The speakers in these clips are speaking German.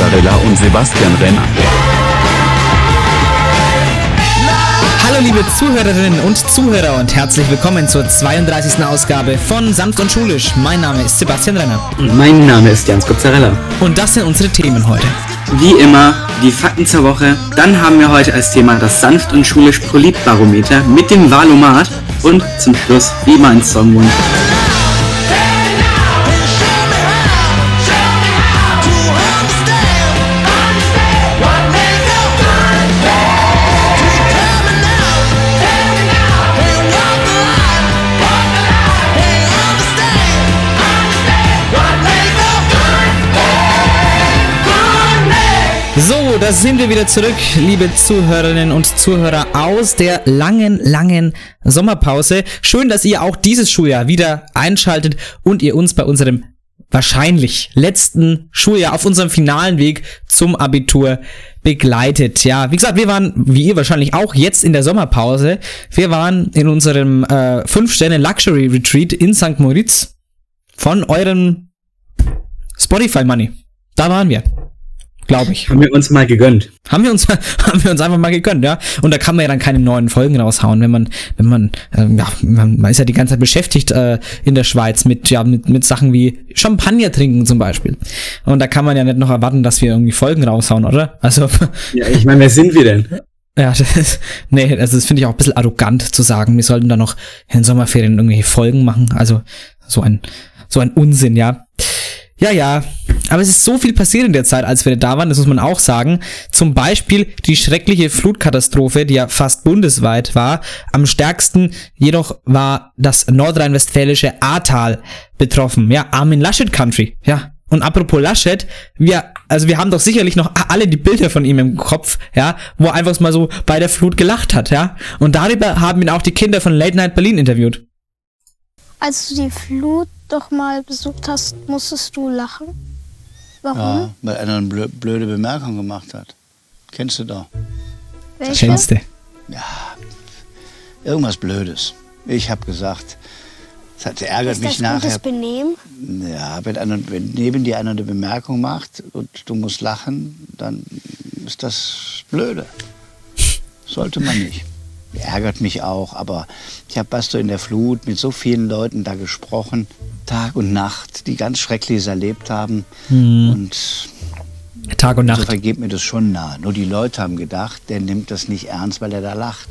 Jans Pizzarella und Sebastian Renner. Hallo liebe Zuhörerinnen und Zuhörer und herzlich willkommen zur 32. Ausgabe von Sanft und Schulisch. Mein Name ist Sebastian Renner. Mein Name ist Jans Pizzarella. Und das sind unsere Themen heute. Wie immer die Fakten zur Woche. Dann haben wir heute als Thema das Sanft und Schulisch Politbarometer mit dem Valomat. Und zum Schluss wie mein Songwunsch. Da sind wir wieder zurück, liebe Zuhörerinnen und Zuhörer aus der langen, langen Sommerpause. Schön, dass ihr auch dieses Schuljahr wieder einschaltet und ihr uns bei unserem wahrscheinlich letzten Schuljahr auf unserem finalen Weg zum Abitur begleitet. Ja, wie gesagt, wir waren, wie ihr wahrscheinlich auch, jetzt in der Sommerpause. Wir waren in unserem äh, 5-Sterne-Luxury-Retreat in St. Moritz von eurem Spotify Money. Da waren wir. Glaube ich. Haben wir uns mal gegönnt. Haben wir uns, haben wir uns einfach mal gegönnt, ja. Und da kann man ja dann keine neuen Folgen raushauen, wenn man, wenn man, ähm, ja, man, man ist ja die ganze Zeit beschäftigt äh, in der Schweiz mit, ja, mit, mit Sachen wie Champagner trinken zum Beispiel. Und da kann man ja nicht noch erwarten, dass wir irgendwie Folgen raushauen, oder? Also. Ja, ich meine, wer sind wir denn? Ja, das, nee, also das finde ich auch ein bisschen arrogant zu sagen, wir sollten da noch in Sommerferien irgendwelche Folgen machen. Also so ein, so ein Unsinn, ja. Ja, ja. Aber es ist so viel passiert in der Zeit, als wir da waren, das muss man auch sagen. Zum Beispiel die schreckliche Flutkatastrophe, die ja fast bundesweit war. Am stärksten jedoch war das nordrhein-westfälische Ahrtal betroffen. Ja, Armin Laschet Country. Ja. Und apropos Laschet, wir, also wir haben doch sicherlich noch alle die Bilder von ihm im Kopf, ja, wo er einfach mal so bei der Flut gelacht hat, ja. Und darüber haben ihn auch die Kinder von Late Night Berlin interviewt. Als du die Flut doch mal besucht hast, musstest du lachen? Warum? Ja, weil einer eine blö- blöde Bemerkung gemacht hat. Kennst du doch. Welche? Kennste. Irgendwas Blödes. Ich habe gesagt, es hat, ärgert Ist mich das gutes nachher. Benehmen? Ja, wenn, einer, wenn neben dir einer eine Bemerkung macht und du musst lachen, dann ist das blöde. Sollte man nicht. Ärgert mich auch, aber ich habe was so in der Flut mit so vielen Leuten da gesprochen, Tag und Nacht, die ganz Schreckliches erlebt haben. Und Tag und Nacht. insofern geht mir das schon nah. Nur die Leute haben gedacht, der nimmt das nicht ernst, weil er da lacht.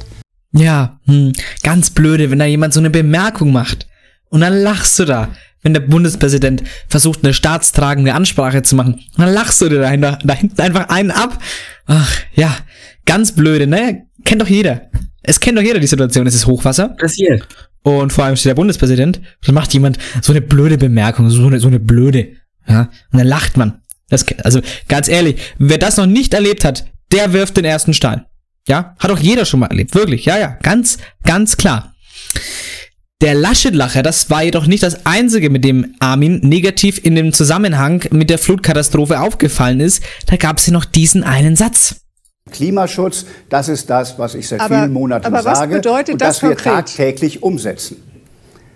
Ja, hm, ganz blöde, wenn da jemand so eine Bemerkung macht. Und dann lachst du da, wenn der Bundespräsident versucht, eine staatstragende Ansprache zu machen. Und dann lachst du dir dahinter, da hinten einfach einen ab. Ach, ja, ganz blöde, ne? Kennt doch jeder. Es kennt doch jeder die Situation, es ist Hochwasser. Passiert. Und vor allem steht der Bundespräsident. Dann macht jemand so eine blöde Bemerkung, so eine, so eine blöde. Ja, und dann lacht man. Das, also, ganz ehrlich, wer das noch nicht erlebt hat, der wirft den ersten Stein. Ja, hat auch jeder schon mal erlebt. Wirklich, ja, ja, ganz, ganz klar. Der Laschet-Lacher, das war jedoch nicht das einzige, mit dem Armin negativ in dem Zusammenhang mit der Flutkatastrophe aufgefallen ist. Da gab es ja noch diesen einen Satz. Klimaschutz, das ist das, was ich seit Aber- vielen Monaten aber was sage bedeutet und das das wir konkret? tagtäglich umsetzen.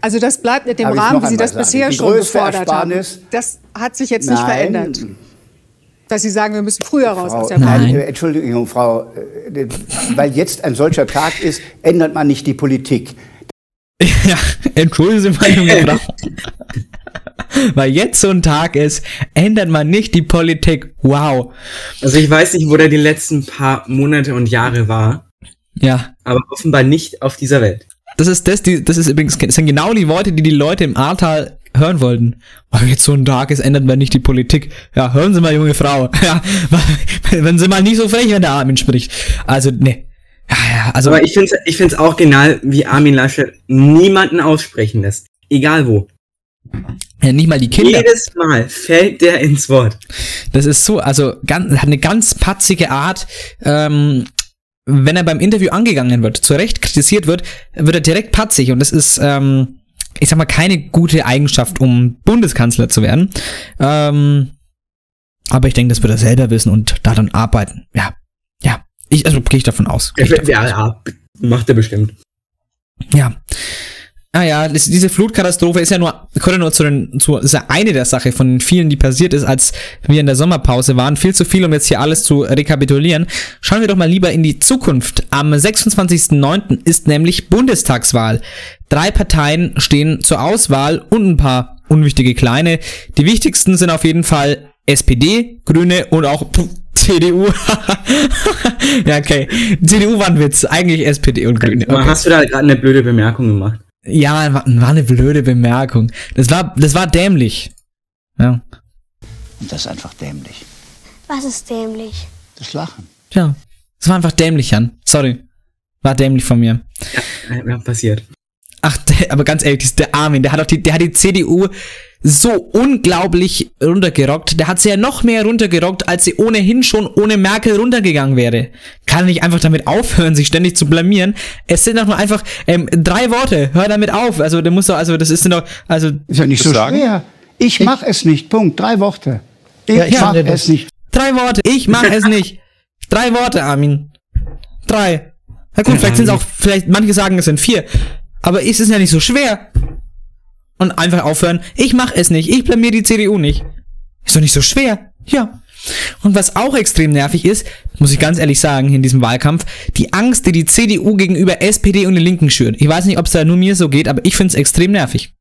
Also das bleibt mit dem Darf Rahmen, wie Sie das sagen? bisher Die schon gefordert haben. Ersparnis- Das hat sich jetzt nicht Nein. verändert. Dass Sie sagen, wir müssen früher raus Frau, aus der äh, Entschuldigung, Frau, äh, weil jetzt ein solcher Tag ist, ändert man nicht die Politik. Ja, entschuldigen Sie mal, junge Frau. Weil jetzt so ein Tag ist, ändert man nicht die Politik. Wow. Also ich weiß nicht, wo der die letzten paar Monate und Jahre war, Ja, aber offenbar nicht auf dieser Welt. das ist das, die, das ist übrigens, das sind genau die Worte, die die Leute im Ahrtal hören wollten. Weil jetzt so ein Tag ist, ändert man nicht die Politik. Ja, hören Sie mal, junge Frau. Ja, wenn Sie mal nicht so frech, wenn der Armin spricht. Also, ne. Ja, ja, also, Aber ich finde es ich find's auch genial, wie Armin Laschet niemanden aussprechen lässt. Egal wo. Ja, nicht mal die Kinder. Jedes Mal fällt der ins Wort. Das ist so, also ganz, hat eine ganz patzige Art. Ähm, wenn er beim Interview angegangen wird, zu Recht kritisiert wird, wird er direkt patzig und das ist, ähm, ich sag mal, keine gute Eigenschaft, um Bundeskanzler zu werden. Ähm, aber ich denke, das wird er selber wissen und daran arbeiten. Ja, ja. Ich, also gehe ich davon aus. Ich davon Ja, ja, macht er bestimmt. ja. Ah ja, diese Flutkatastrophe ist ja nur, konnte nur zu den, zu, ist ja eine der Sache von den vielen, die passiert ist, als wir in der Sommerpause waren. Viel zu viel, um jetzt hier alles zu rekapitulieren. Schauen wir doch mal lieber in die Zukunft. Am 26.09. ist nämlich Bundestagswahl. Drei Parteien stehen zur Auswahl und ein paar unwichtige kleine. Die wichtigsten sind auf jeden Fall SPD, Grüne und auch CDU. ja, okay. CDU war ein Witz. Eigentlich SPD und Grüne. Okay. Hast du da gerade eine blöde Bemerkung gemacht? Ja, war, war eine blöde Bemerkung. Das war, das war dämlich. Ja. Und das ist einfach dämlich. Was ist dämlich? Das Lachen. Ja. Das war einfach dämlich, Jan. Sorry. War dämlich von mir. Ja, ja, passiert. Ach, der, aber ganz ehrlich, das- der Armin, der hat doch die, der hat die CDU so unglaublich runtergerockt. Der hat sie ja noch mehr runtergerockt, als sie ohnehin schon ohne Merkel runtergegangen wäre. Kann nicht einfach damit aufhören, sich ständig zu blamieren? Es sind doch nur einfach ähm, drei Worte. Hör damit auf. Also, der muss doch, also, das ist doch, also, Ist ja nicht so sagen? schwer. Ich mach es nicht. Punkt. Drei Worte. Ich Ja, ich mach finde das- es nicht. Drei Worte. Ich mache es nicht. Drei Worte, Armin. Drei. Na gut, vielleicht sind es auch, vielleicht, manche sagen, es sind vier. Aber es ist ja nicht so schwer. Und einfach aufhören. Ich mache es nicht. Ich blamier die CDU nicht. Ist doch nicht so schwer. Ja. Und was auch extrem nervig ist, muss ich ganz ehrlich sagen, in diesem Wahlkampf, die Angst, die die CDU gegenüber SPD und den Linken schürt. Ich weiß nicht, ob es da nur mir so geht, aber ich finde es extrem nervig.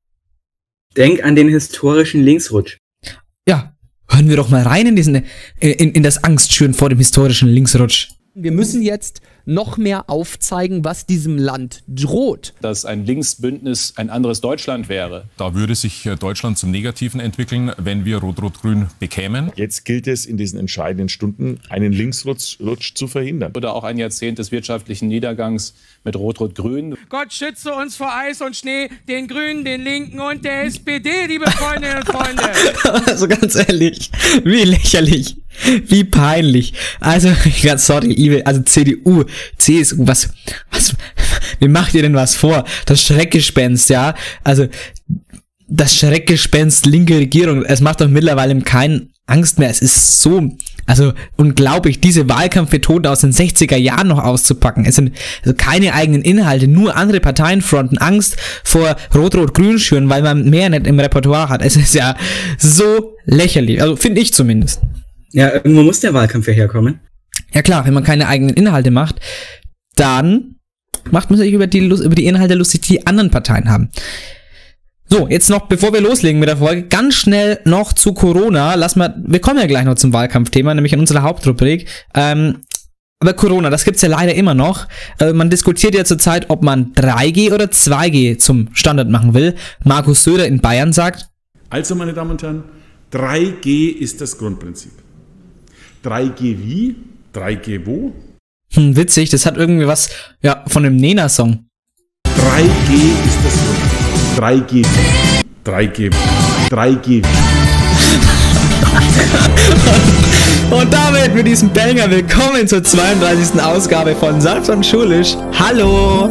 Denk an den historischen Linksrutsch. Ja. Hören wir doch mal rein in diesen, in, in das Angstschüren vor dem historischen Linksrutsch. Wir müssen jetzt noch mehr aufzeigen, was diesem Land droht. dass ein Linksbündnis ein anderes Deutschland wäre. Da würde sich äh, Deutschland zum Negativen entwickeln, wenn wir Rot-Rot-Grün bekämen. Jetzt gilt es in diesen entscheidenden Stunden, einen Linksrutsch Rutsch zu verhindern. Oder auch ein Jahrzehnt des wirtschaftlichen Niedergangs mit Rot-Rot-Grün. Gott schütze uns vor Eis und Schnee, den Grünen, den Linken und der SPD, liebe Freundinnen und Freunde. Also ganz ehrlich, wie lächerlich, wie peinlich. Also, ganz sorry, Ive, also CDU, CSU, was, was, wie macht ihr denn was vor? Das Schreckgespenst, ja? Also, das Schreckgespenst linke Regierung, es macht doch mittlerweile keinen Angst mehr. Es ist so, also unglaublich, diese Wahlkampfmethoden aus den 60er Jahren noch auszupacken. Es sind also keine eigenen Inhalte, nur andere Parteienfronten, Angst vor Rot-Rot-Grün schüren, weil man mehr nicht im Repertoire hat. Es ist ja so lächerlich, also finde ich zumindest. Ja, irgendwo muss der Wahlkampf ja herkommen. Ja klar, wenn man keine eigenen Inhalte macht, dann macht man sich über die, über die Inhalte lustig, die die anderen Parteien haben. So, jetzt noch, bevor wir loslegen mit der Folge, ganz schnell noch zu Corona. Lass mal, wir kommen ja gleich noch zum Wahlkampfthema, nämlich in unserer Hauptrubrik. Ähm, aber Corona, das gibt's ja leider immer noch. Äh, man diskutiert ja zurzeit, ob man 3G oder 2G zum Standard machen will. Markus Söder in Bayern sagt, Also, meine Damen und Herren, 3G ist das Grundprinzip. 3G wie? 3G wo? hm, witzig, das hat irgendwie was, ja, von einem Nena-Song. 3G ist das Grundprinzip. 3G wie? 3G wie? 3G wie? Und damit mit diesem Banger willkommen zur 32. Ausgabe von Sanft und Schulisch. Hallo!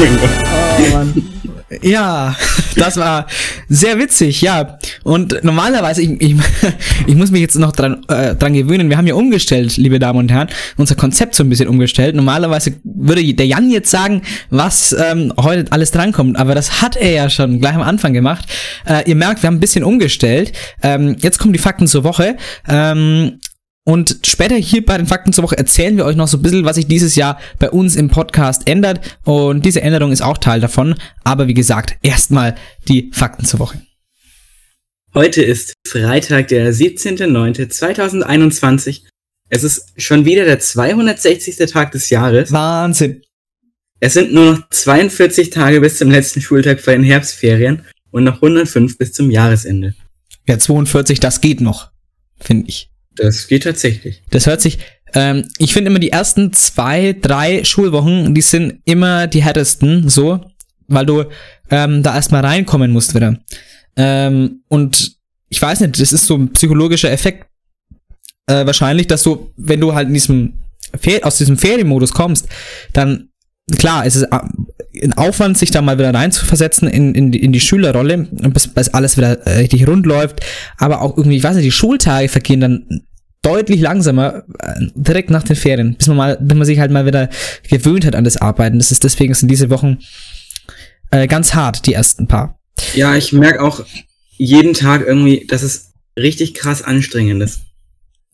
Oh Mann. Ja, das war sehr witzig, ja. Und normalerweise, ich, ich, ich muss mich jetzt noch dran, äh, dran gewöhnen, wir haben ja umgestellt, liebe Damen und Herren, unser Konzept so ein bisschen umgestellt. Normalerweise würde der Jan jetzt sagen, was ähm, heute alles drankommt, aber das hat er ja schon gleich am Anfang gemacht. Äh, ihr merkt, wir haben ein bisschen umgestellt. Ähm, jetzt kommen die Fakten zur Woche. Ähm, und später hier bei den Fakten zur Woche erzählen wir euch noch so ein bisschen, was sich dieses Jahr bei uns im Podcast ändert. Und diese Änderung ist auch Teil davon. Aber wie gesagt, erstmal die Fakten zur Woche. Heute ist Freitag, der 17.09.2021. Es ist schon wieder der 260. Tag des Jahres. Wahnsinn. Es sind nur noch 42 Tage bis zum letzten Schultag vor den Herbstferien und noch 105 bis zum Jahresende. Ja, 42, das geht noch, finde ich. Das geht tatsächlich. Das hört sich, ähm, ich finde immer die ersten zwei, drei Schulwochen, die sind immer die härtesten, so, weil du ähm, da erstmal reinkommen musst wieder. Ähm, und ich weiß nicht, das ist so ein psychologischer Effekt äh, wahrscheinlich, dass du, wenn du halt in diesem Fer aus diesem Ferienmodus kommst, dann klar, es ist äh, ein Aufwand, sich da mal wieder reinzuversetzen in, in, die, in die Schülerrolle, bis, bis alles wieder äh, richtig rund läuft, aber auch irgendwie, ich weiß nicht, die Schultage vergehen dann deutlich langsamer äh, direkt nach den Ferien, bis man mal, bis man sich halt mal wieder gewöhnt hat an das Arbeiten. Das ist deswegen sind diese Wochen äh, ganz hart, die ersten paar. Ja, ich merke auch jeden Tag irgendwie, dass es richtig krass anstrengend ist.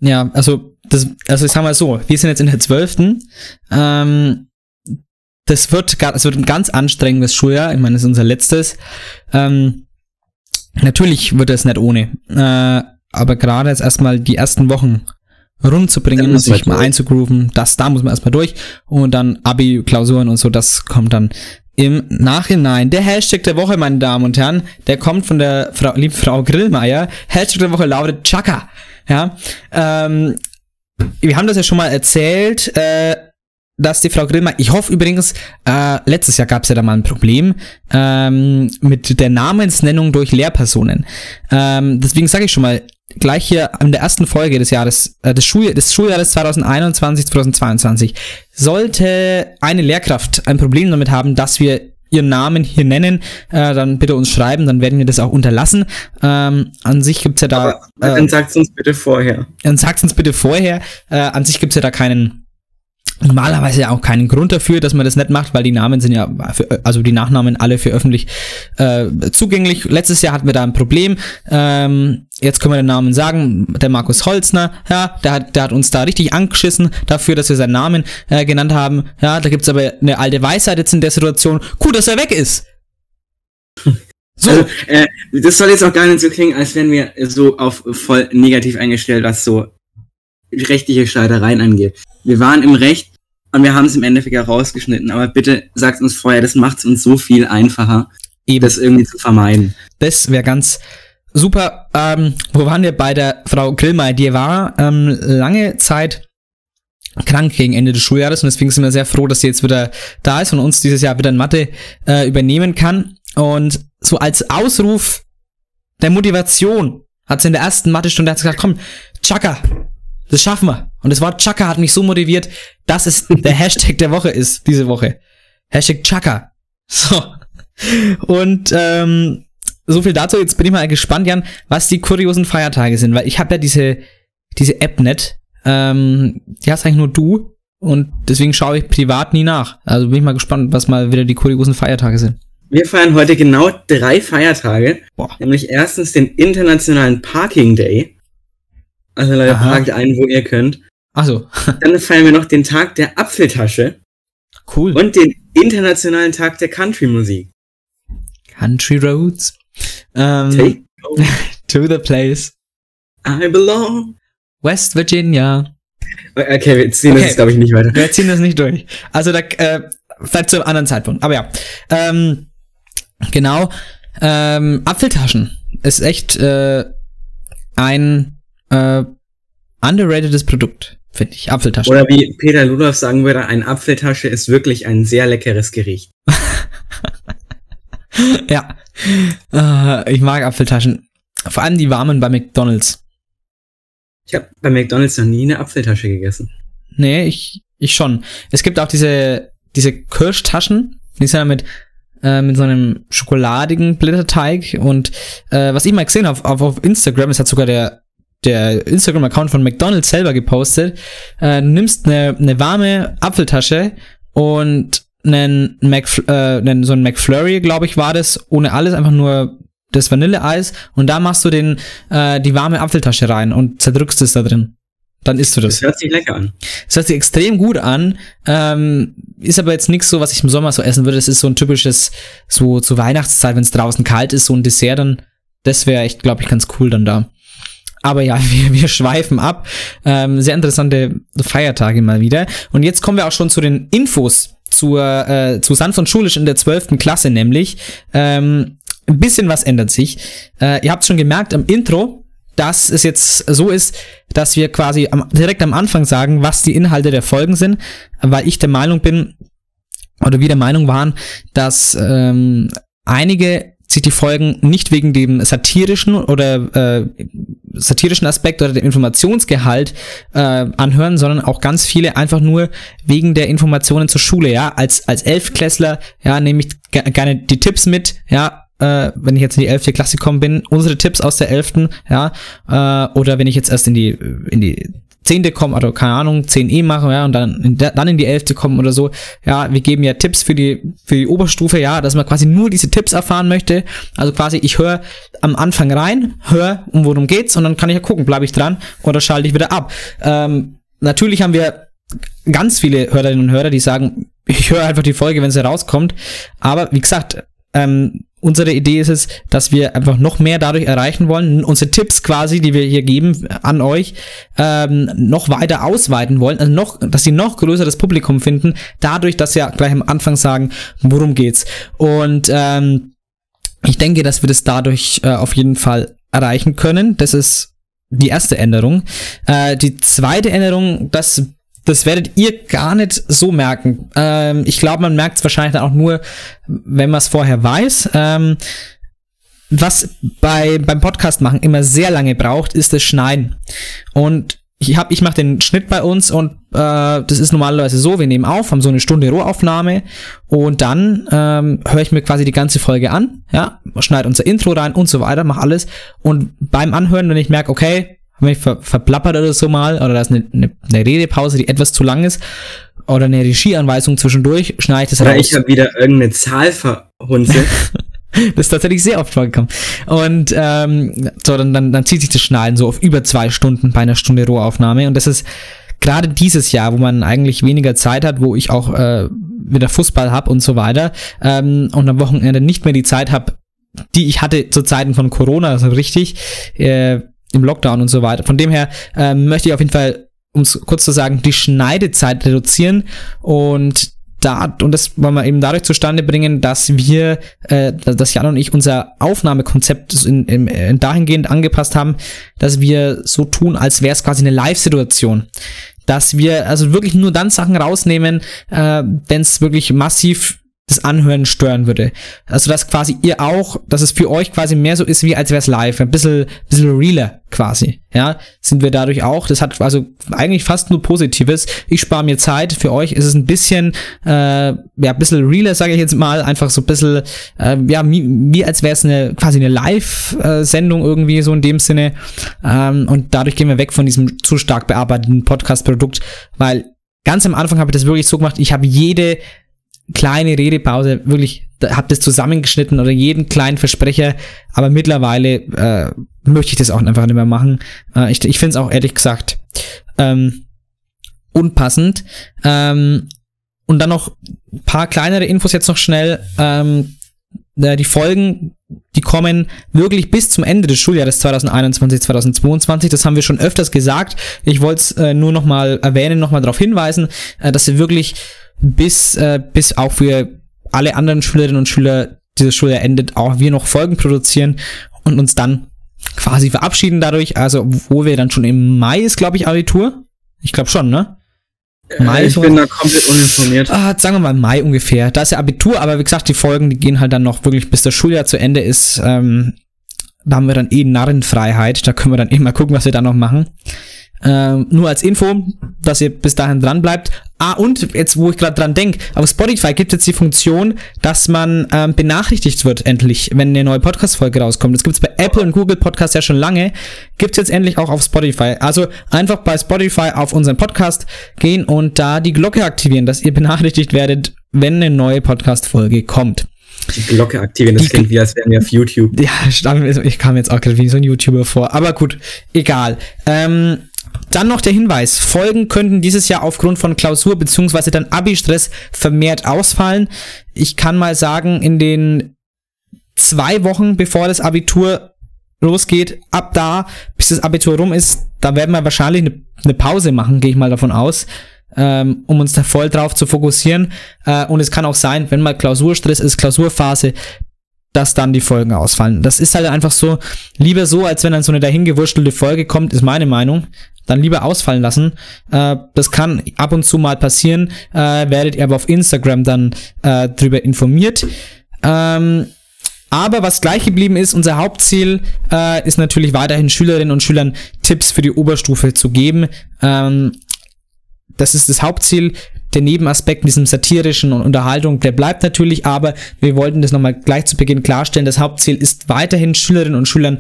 Ja, also das, also ich sag mal so, wir sind jetzt in der zwölften. Ähm, das wird, es wird ein ganz anstrengendes Schuljahr. Ich meine, das ist unser letztes. Ähm, natürlich wird es nicht ohne. Äh, aber gerade jetzt erstmal die ersten Wochen rumzubringen, muss man sich mal einzugrooven, das, da muss man erstmal durch. Und dann Abi, Klausuren und so, das kommt dann im Nachhinein. Der Hashtag der Woche, meine Damen und Herren, der kommt von der Frau, lieben Frau Grillmeier. Hashtag der Woche lautet Chaka. Ja, ähm, wir haben das ja schon mal erzählt, äh, dass die Frau Grillmeier, ich hoffe übrigens, äh, letztes Jahr gab es ja da mal ein Problem ähm, mit der Namensnennung durch Lehrpersonen. Ähm, deswegen sage ich schon mal, gleich hier in der ersten Folge des Jahres, äh, des, Schul des Schuljahres 2021, 2022, sollte eine Lehrkraft ein Problem damit haben, dass wir ihren Namen hier nennen, äh, dann bitte uns schreiben, dann werden wir das auch unterlassen. Ähm, an sich gibt's ja da... äh, Dann sagt uns bitte vorher. dann sagt uns bitte vorher. Äh, an sich gibt's ja da keinen, normalerweise ja auch keinen Grund dafür, dass man das nicht macht, weil die Namen sind ja, für, also die Nachnamen alle für öffentlich äh, zugänglich. Letztes Jahr hatten wir da ein Problem. Ähm, jetzt können wir den Namen sagen. Der Markus Holzner, ja, der hat, der hat uns da richtig angeschissen dafür, dass wir seinen Namen äh, genannt haben. Ja, da gibt's aber eine alte Weisheit jetzt in der Situation. Gut, dass er weg ist. So. Also, äh, das soll jetzt auch gar nicht so klingen, als wären wir so auf voll negativ eingestellt, was so rechtliche Streitereien angeht. Wir waren im Recht und wir haben es im Endeffekt auch rausgeschnitten, aber bitte sagt uns vorher, das macht es uns so viel einfacher, das irgendwie zu vermeiden. Das wäre ganz super. Ähm, wo waren wir bei der Frau Grillmeier? Die war ähm, lange Zeit krank gegen Ende des Schuljahres und deswegen sind wir sehr froh, dass sie jetzt wieder da ist und uns dieses Jahr wieder in Mathe äh, übernehmen kann. Und so als Ausruf der Motivation hat sie in der ersten Mathestunde gesagt, komm, Chaka, das schaffen wir. Und das Wort Chaka hat mich so motiviert, dass es der Hashtag der Woche ist, diese Woche. Hashtag Chaka. So. Und ähm, so viel dazu. Jetzt bin ich mal gespannt, Jan, was die kuriosen Feiertage sind, weil ich habe ja diese, diese App nicht. Ähm, die hast eigentlich nur du. Und deswegen schaue ich privat nie nach. Also bin ich mal gespannt, was mal wieder die kuriosen Feiertage sind. Wir feiern heute genau drei Feiertage. Nämlich erstens den Internationalen Parking Day. Also Leute, Aha. parkt ein, wo ihr könnt. Achso. Dann feiern wir noch den Tag der Apfeltasche. Cool. Und den Internationalen Tag der Country-Musik. Country Roads. Ähm, Take to the place. I belong. West Virginia. Okay, wir ziehen das, glaube ich, nicht weiter. Wir ziehen das nicht durch. Also da, äh, vielleicht zu einem anderen Zeitpunkt. Aber ja. Ähm, genau. Ähm, Apfeltaschen ist echt äh, ein äh, underratedes Produkt, finde ich. Apfeltaschen. Oder wie Peter Ludolf sagen würde, ein Apfeltasche ist wirklich ein sehr leckeres Gericht. ja. Äh, ich mag Apfeltaschen. Vor allem die warmen bei McDonalds. Ich habe bei McDonalds noch nie eine Apfeltasche gegessen. Nee, ich, ich schon. Es gibt auch diese, diese Kirschtaschen, die sind ja mit, äh, mit so einem schokoladigen Blätterteig und äh, was ich mal gesehen habe auf, auf Instagram, das hat sogar der, der Instagram-Account von McDonalds selber gepostet, äh, nimmst eine, eine warme Apfeltasche und einen, Mc, äh, einen so ein McFlurry, glaube ich, war das, ohne alles, einfach nur das Vanilleeis und da machst du den, äh, die warme Apfeltasche rein und zerdrückst es da drin. Dann isst du das. Das hört sich lecker an. Das hört sich extrem gut an. Ähm, ist aber jetzt nichts so, was ich im Sommer so essen würde. Das ist so ein typisches, so zur Weihnachtszeit, wenn es draußen kalt ist, so ein Dessert dann. Das wäre echt, glaube ich, ganz cool dann da. Aber ja, wir, wir schweifen ab. Ähm, sehr interessante Feiertage mal wieder. Und jetzt kommen wir auch schon zu den Infos zur, äh, zu Sanft und Schulisch in der 12. Klasse, nämlich. Ähm, ein bisschen was ändert sich. Äh, ihr habt schon gemerkt am Intro, dass es jetzt so ist, dass wir quasi am, direkt am Anfang sagen, was die Inhalte der Folgen sind, weil ich der Meinung bin, oder wir der Meinung waren, dass ähm, einige sich die Folgen nicht wegen dem satirischen oder äh, satirischen Aspekt oder dem Informationsgehalt äh, anhören, sondern auch ganz viele einfach nur wegen der Informationen zur Schule, ja, als als Elfklässler, ja, nehme ich ge- gerne die Tipps mit, ja, äh, wenn ich jetzt in die 11. Klasse gekommen bin, unsere Tipps aus der 11. ja, äh, oder wenn ich jetzt erst in die, in die 10. komme, oder keine Ahnung, 10e mache, ja, und dann dann in die 11. kommen oder so, ja, wir geben ja Tipps für die, für die Oberstufe, ja, dass man quasi nur diese Tipps erfahren möchte, also quasi ich höre am Anfang rein, höre, um worum geht's, und dann kann ich ja gucken, bleibe ich dran oder schalte ich wieder ab. Ähm, natürlich haben wir ganz viele Hörerinnen und Hörer, die sagen, ich höre einfach die Folge, wenn sie rauskommt, aber wie gesagt, ähm, unsere Idee ist es, dass wir einfach noch mehr dadurch erreichen wollen, unsere Tipps quasi, die wir hier geben an euch, ähm, noch weiter ausweiten wollen, also noch, dass sie noch größeres Publikum finden, dadurch, dass wir gleich am Anfang sagen, worum geht's. Und ähm, ich denke, dass wir das dadurch äh, auf jeden Fall erreichen können. Das ist die erste Änderung. Äh, die zweite Änderung, das das werdet ihr gar nicht so merken. Ähm, ich glaube, man merkt es wahrscheinlich dann auch nur, wenn man es vorher weiß. Ähm, was bei, beim Podcast machen immer sehr lange braucht, ist das Schneiden. Und ich hab, ich mache den Schnitt bei uns und äh, das ist normalerweise so, wir nehmen auf, haben so eine Stunde Rohaufnahme und dann ähm, höre ich mir quasi die ganze Folge an, ja, schneide unser Intro rein und so weiter, mache alles und beim Anhören, wenn ich merke, okay, habe mich ver verplappert oder so mal, oder da ist eine, eine, eine Redepause, die etwas zu lang ist, oder eine Regieanweisung zwischendurch, schneide ich das Oder raus. ich habe wieder irgendeine Zahl verhunzelt. Das ist tatsächlich sehr oft vorgekommen. Und ähm, so, dann, dann, dann zieht sich das Schneiden so auf über zwei Stunden bei einer Stunde Rohaufnahme. Und das ist gerade dieses Jahr, wo man eigentlich weniger Zeit hat, wo ich auch äh, wieder Fußball hab und so weiter ähm, und am Wochenende nicht mehr die Zeit habe, die ich hatte zu Zeiten von Corona, also richtig, äh, im Lockdown und so weiter. Von dem her ähm, möchte ich auf jeden Fall, um es kurz zu sagen, die Schneidezeit reduzieren und da, und das wollen wir eben dadurch zustande bringen, dass wir, äh, dass Jan und ich unser Aufnahmekonzept in, in, in dahingehend angepasst haben, dass wir so tun, als wäre es quasi eine Live-Situation. Dass wir also wirklich nur dann Sachen rausnehmen, äh, wenn es wirklich massiv das Anhören stören würde. Also dass quasi ihr auch, dass es für euch quasi mehr so ist, wie als wäre es live. Ein bisschen, bisschen realer quasi. Ja, sind wir dadurch auch. Das hat also eigentlich fast nur Positives. Ich spare mir Zeit. Für euch ist es ein bisschen, äh, ja, ein bisschen realer, sage ich jetzt mal. Einfach so ein bisschen, äh, ja, wie, wie als wäre es eine quasi eine Live-Sendung irgendwie so in dem Sinne. Ähm, und dadurch gehen wir weg von diesem zu stark bearbeiteten Podcast-Produkt, weil ganz am Anfang habe ich das wirklich so gemacht. Ich habe jede kleine Redepause wirklich habe das zusammengeschnitten oder jeden kleinen Versprecher, aber mittlerweile äh, möchte ich das auch einfach nicht mehr machen. Äh, ich ich finde es auch ehrlich gesagt ähm, unpassend. Ähm, und dann noch ein paar kleinere Infos jetzt noch schnell. Ähm, äh, die Folgen, die kommen wirklich bis zum Ende des Schuljahres 2021, 2022. Das haben wir schon öfters gesagt. Ich wollte es äh, nur noch mal erwähnen, noch mal darauf hinweisen, äh, dass wir wirklich bis, äh, bis auch für alle anderen Schülerinnen und Schüler dieses Schuljahr endet, auch wir noch Folgen produzieren und uns dann quasi verabschieden dadurch. Also, wo wir dann schon im Mai ist, glaube ich, Abitur. Ich glaube schon, ne? Mai ich bin da komplett uninformiert. Ah, sagen wir mal Mai ungefähr. Da ist ja Abitur, aber wie gesagt, die Folgen, die gehen halt dann noch wirklich bis das Schuljahr zu Ende ist. Ähm, da haben wir dann eh Narrenfreiheit. Da können wir dann eh mal gucken, was wir da noch machen. Ähm, nur als Info, dass ihr bis dahin dran bleibt. Ah, und jetzt, wo ich gerade dran denke, auf Spotify gibt es jetzt die Funktion, dass man ähm, benachrichtigt wird, endlich, wenn eine neue Podcast-Folge rauskommt. Das gibt's bei Apple und Google Podcast ja schon lange. Gibt's jetzt endlich auch auf Spotify. Also einfach bei Spotify auf unseren Podcast gehen und da die Glocke aktivieren, dass ihr benachrichtigt werdet, wenn eine neue Podcast-Folge kommt. Die Glocke aktivieren, das klingt wie, als wären wir auf YouTube. Ja, ich kam jetzt auch gerade wie so ein YouTuber vor. Aber gut, egal. Ähm, dann noch der Hinweis. Folgen könnten dieses Jahr aufgrund von Klausur bzw. dann Abi-Stress vermehrt ausfallen. Ich kann mal sagen, in den zwei Wochen, bevor das Abitur losgeht, ab da, bis das Abitur rum ist, da werden wir wahrscheinlich eine, Pause machen, gehe ich mal davon aus, ähm, um uns da voll drauf zu fokussieren. Äh, und es kann auch sein, wenn mal Klausurstress ist, Klausurphase, dass dann die Folgen ausfallen. Das ist halt einfach so, lieber so, als wenn dann so eine dahingewurstelte Folge kommt, ist meine Meinung. Dann lieber ausfallen lassen. Äh, das kann ab und zu mal passieren. Äh, werdet ihr aber auf Instagram dann äh, drüber informiert. Ähm, aber was gleich geblieben ist, unser Hauptziel äh, ist natürlich weiterhin Schülerinnen und Schülern Tipps für die Oberstufe zu geben. Ähm, das ist das Hauptziel. Der Nebenaspekt in diesem satirischen und Unterhaltung, der bleibt natürlich, aber wir wollten das nochmal gleich zu Beginn klarstellen. Das Hauptziel ist weiterhin Schülerinnen und Schülern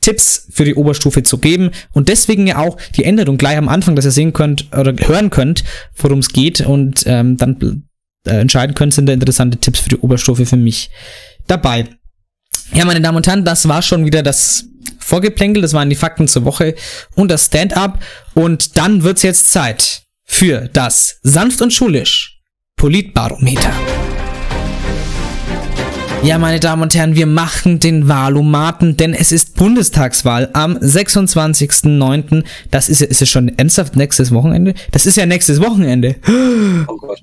Tipps für die Oberstufe zu geben und deswegen ja auch die Änderung gleich am Anfang, dass ihr sehen könnt oder hören könnt, worum es geht und ähm, dann äh, entscheiden könnt, sind da interessante Tipps für die Oberstufe für mich dabei. Ja, meine Damen und Herren, das war schon wieder das Vorgeplänkel, das waren die Fakten zur Woche und das Stand-up und dann wird's jetzt Zeit für das sanft und schulisch Politbarometer. Ja, meine Damen und Herren, wir machen den Wahlomaten, denn es ist Bundestagswahl am 26.09. Das ist, ja- ist es schon ernsthaft nächstes Wochenende? Das ist ja nächstes Wochenende. Oh Gott.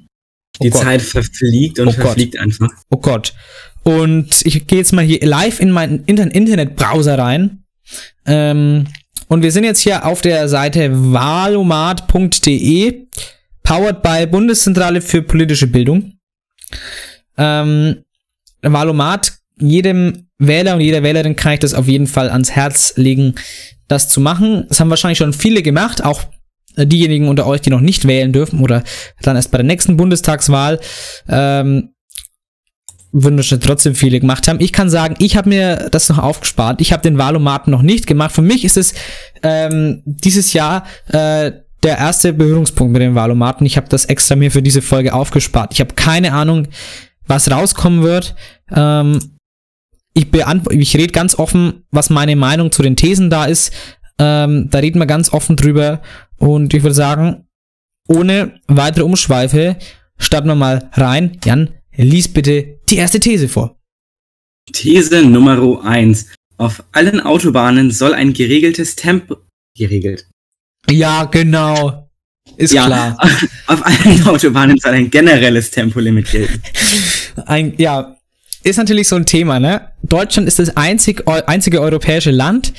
Die Gott. Zeit verfliegt und Oh Gott. verfliegt einfach. Oh Gott. Und ich gehe jetzt mal hier live in meinen Inter Internetbrowser rein. Ähm, und wir sind jetzt hier auf der Seite wahlomat.de, powered by Bundeszentrale für politische Bildung. Ähm, Wahlomat, jedem Wähler und jeder Wählerin kann ich das auf jeden Fall ans Herz legen, das zu machen. Das haben wahrscheinlich schon viele gemacht, auch diejenigen unter euch, die noch nicht wählen dürfen oder dann erst bei der nächsten Bundestagswahl. Ähm, schon trotzdem viele gemacht haben. Ich kann sagen, ich habe mir das noch aufgespart. Ich habe den Wahlomaten noch nicht gemacht. Für mich ist es ähm, dieses Jahr äh, der erste Berührungspunkt mit dem Wahlomaten. Ich habe das extra mir für diese Folge aufgespart. Ich habe keine Ahnung, was rauskommen wird. Ähm, ich beantworte, ich rede ganz offen, was meine Meinung zu den Thesen da ist. Ähm, da reden wir ganz offen drüber. Und ich würde sagen, ohne weitere Umschweife starten wir mal rein. Jan, lies bitte die erste These vor. These Nummer 1. Auf allen Autobahnen soll ein geregeltes Tempo. Geregelt. Ja, genau. Ist ja, klar. Auf allen Autobahnen soll ein generelles Tempolimit gelten. Ein, ja, ist natürlich so ein Thema, ne? Deutschland ist das einzig, einzige europäische Land,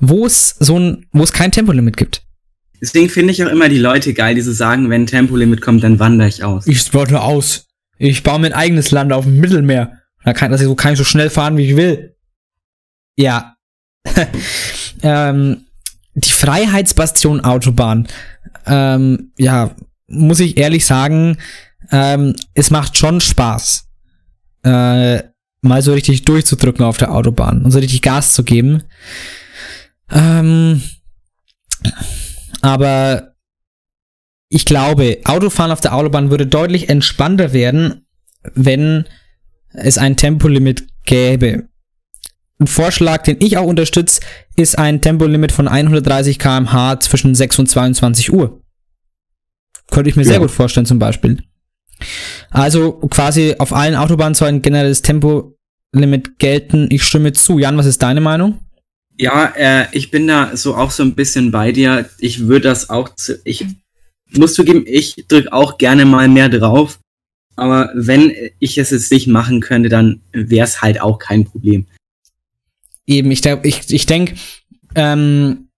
wo es so ein, wo es kein Tempolimit gibt. Deswegen finde ich auch immer die Leute geil, die so sagen, wenn ein Tempolimit kommt, dann wandere ich aus. Ich warte aus. Ich baue mir ein eigenes Land auf dem Mittelmeer. Da kann, dass ich so, kann ich so schnell fahren, wie ich will. Ja. ähm, die Freiheitsbastion Autobahn. Ähm, ja, muss ich ehrlich sagen, ähm, es macht schon Spaß, äh, mal so richtig durchzudrücken auf der Autobahn und so richtig Gas zu geben. Ähm, aber ich glaube, Autofahren auf der Autobahn würde deutlich entspannter werden, wenn es ein Tempolimit gäbe. Ein Vorschlag, den ich auch unterstütze, ist ein Tempolimit von 130 km/h zwischen 6 und 22 Uhr. Könnte ich mir sehr Ja. gut vorstellen, zum Beispiel. Also quasi auf allen Autobahnen soll ein generelles Tempolimit gelten. Ich stimme zu. Jan, was ist deine Meinung? Ja, äh, ich bin da so auch so ein bisschen bei dir. Ich würde das auch zu, ich muss zugeben, ich drück auch gerne mal mehr drauf. Aber wenn ich es jetzt nicht machen könnte, dann wäre es halt auch kein Problem. Eben, ich, ich, ich denke, ähm,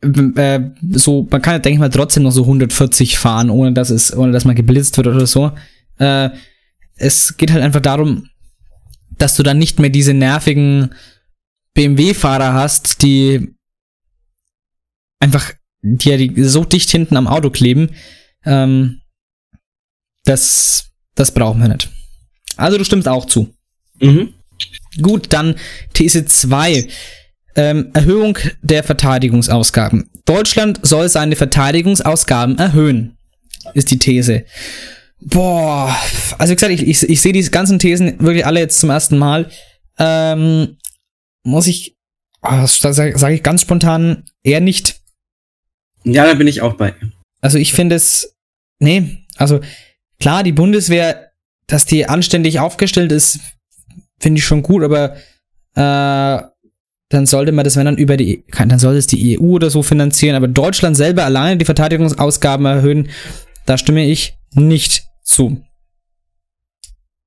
äh, so, man kann, denke ich mal, trotzdem noch so 140 fahren, ohne dass es, ohne dass man geblitzt wird oder so. Äh, es geht halt einfach darum, dass du dann nicht mehr diese nervigen BMW-Fahrer hast, die einfach, die ja die so dicht hinten am Auto kleben. Ähm, das, das brauchen wir nicht. Also du stimmst auch zu. Mhm. Gut, dann These 2. Ähm, Erhöhung der Verteidigungsausgaben. Deutschland soll seine Verteidigungsausgaben erhöhen, ist die These. Boah, also wie gesagt, ich, ich, ich sehe diese ganzen Thesen wirklich alle jetzt zum ersten Mal. Ähm, muss ich, oh, sage sag ich ganz spontan, eher nicht. Ja, da bin ich auch bei. Also ich finde es, nee, also klar, die Bundeswehr, dass die anständig aufgestellt ist, finde ich schon gut, aber äh, dann sollte man das, wenn dann über die, kann, dann sollte es die EU oder so finanzieren, aber Deutschland selber alleine die Verteidigungsausgaben erhöhen, da stimme ich nicht zu.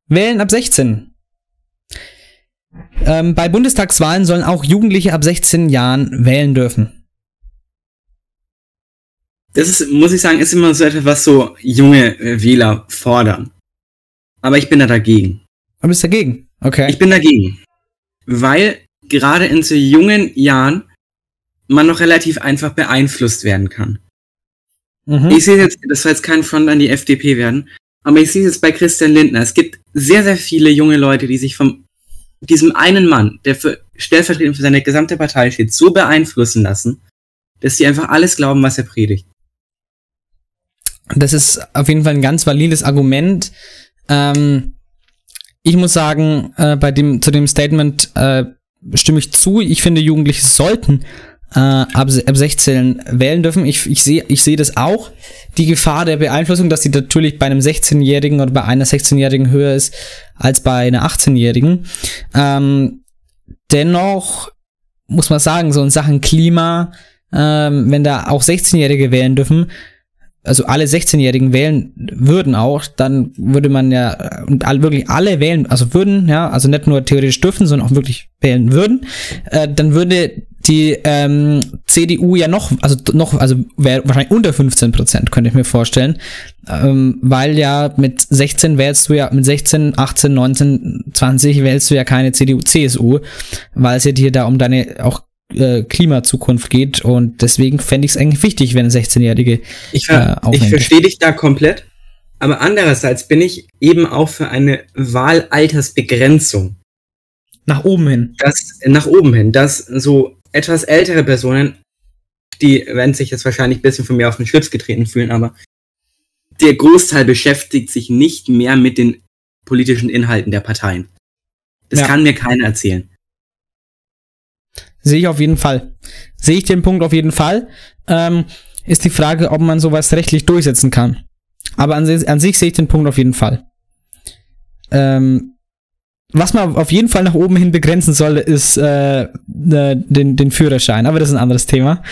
Wählen ab 16. Ähm, bei Bundestagswahlen sollen auch Jugendliche ab 16 Jahren wählen dürfen. Das ist, muss ich sagen, ist immer so etwas, was so junge äh, Wähler fordern. Aber ich bin da dagegen. Du bist dagegen? Okay. Ich bin dagegen. Weil gerade in so jungen Jahren man noch relativ einfach beeinflusst werden kann. Mhm. Ich sehe jetzt, das soll jetzt kein Front an die FDP werden, aber ich sehe es jetzt bei Christian Lindner. Es gibt sehr, sehr viele junge Leute, die sich von diesem einen Mann, der für stellvertretend für seine gesamte Partei steht, so beeinflussen lassen, dass sie einfach alles glauben, was er predigt. Das ist auf jeden Fall ein ganz valides Argument. Ähm, ich muss sagen, äh, bei dem, zu dem Statement äh, stimme ich zu. Ich finde, Jugendliche sollten äh, ab, ab 16 wählen dürfen. Ich, ich sehe ich sehe das auch. Die Gefahr der Beeinflussung, dass die natürlich bei einem 16-Jährigen oder bei einer 16-Jährigen höher ist als bei einer 18-Jährigen. Ähm, dennoch muss man sagen, so in Sachen Klima, ähm, wenn da auch 16-Jährige wählen dürfen, also alle 16-Jährigen wählen würden auch, dann würde man ja, äh, und all, wirklich alle wählen, also würden, ja, also nicht nur theoretisch dürfen, sondern auch wirklich wählen würden, äh, dann würde die ähm, CDU ja noch, also noch, also wäre wahrscheinlich unter 15 Prozent, könnte ich mir vorstellen, ähm, weil ja mit 16 wählst du ja, mit 16, 18, 19, 20 wählst du ja keine CDU, CSU, weil es ja dir da um deine auch äh, Klimazukunft geht und deswegen fände ich es eigentlich wichtig, wenn 16-Jährige Ich, äh, ver ich aufnehmen. verstehe dich da komplett, aber andererseits bin ich eben auch für eine Wahlaltersbegrenzung. Nach oben hin. Das, nach oben hin, dass so etwas ältere Personen, die werden sich jetzt wahrscheinlich ein bisschen von mir auf den Schlips getreten fühlen, aber der Großteil beschäftigt sich nicht mehr mit den politischen Inhalten der Parteien. Das Ja. kann mir keiner erzählen. Sehe ich auf jeden Fall. Sehe ich den Punkt auf jeden Fall. Ähm, ist die Frage, ob man sowas rechtlich durchsetzen kann. Aber an, an sich sehe ich den Punkt auf jeden Fall. Ähm, was man auf jeden Fall nach oben hin begrenzen soll, ist äh, äh, den, den Führerschein. Aber das ist ein anderes Thema.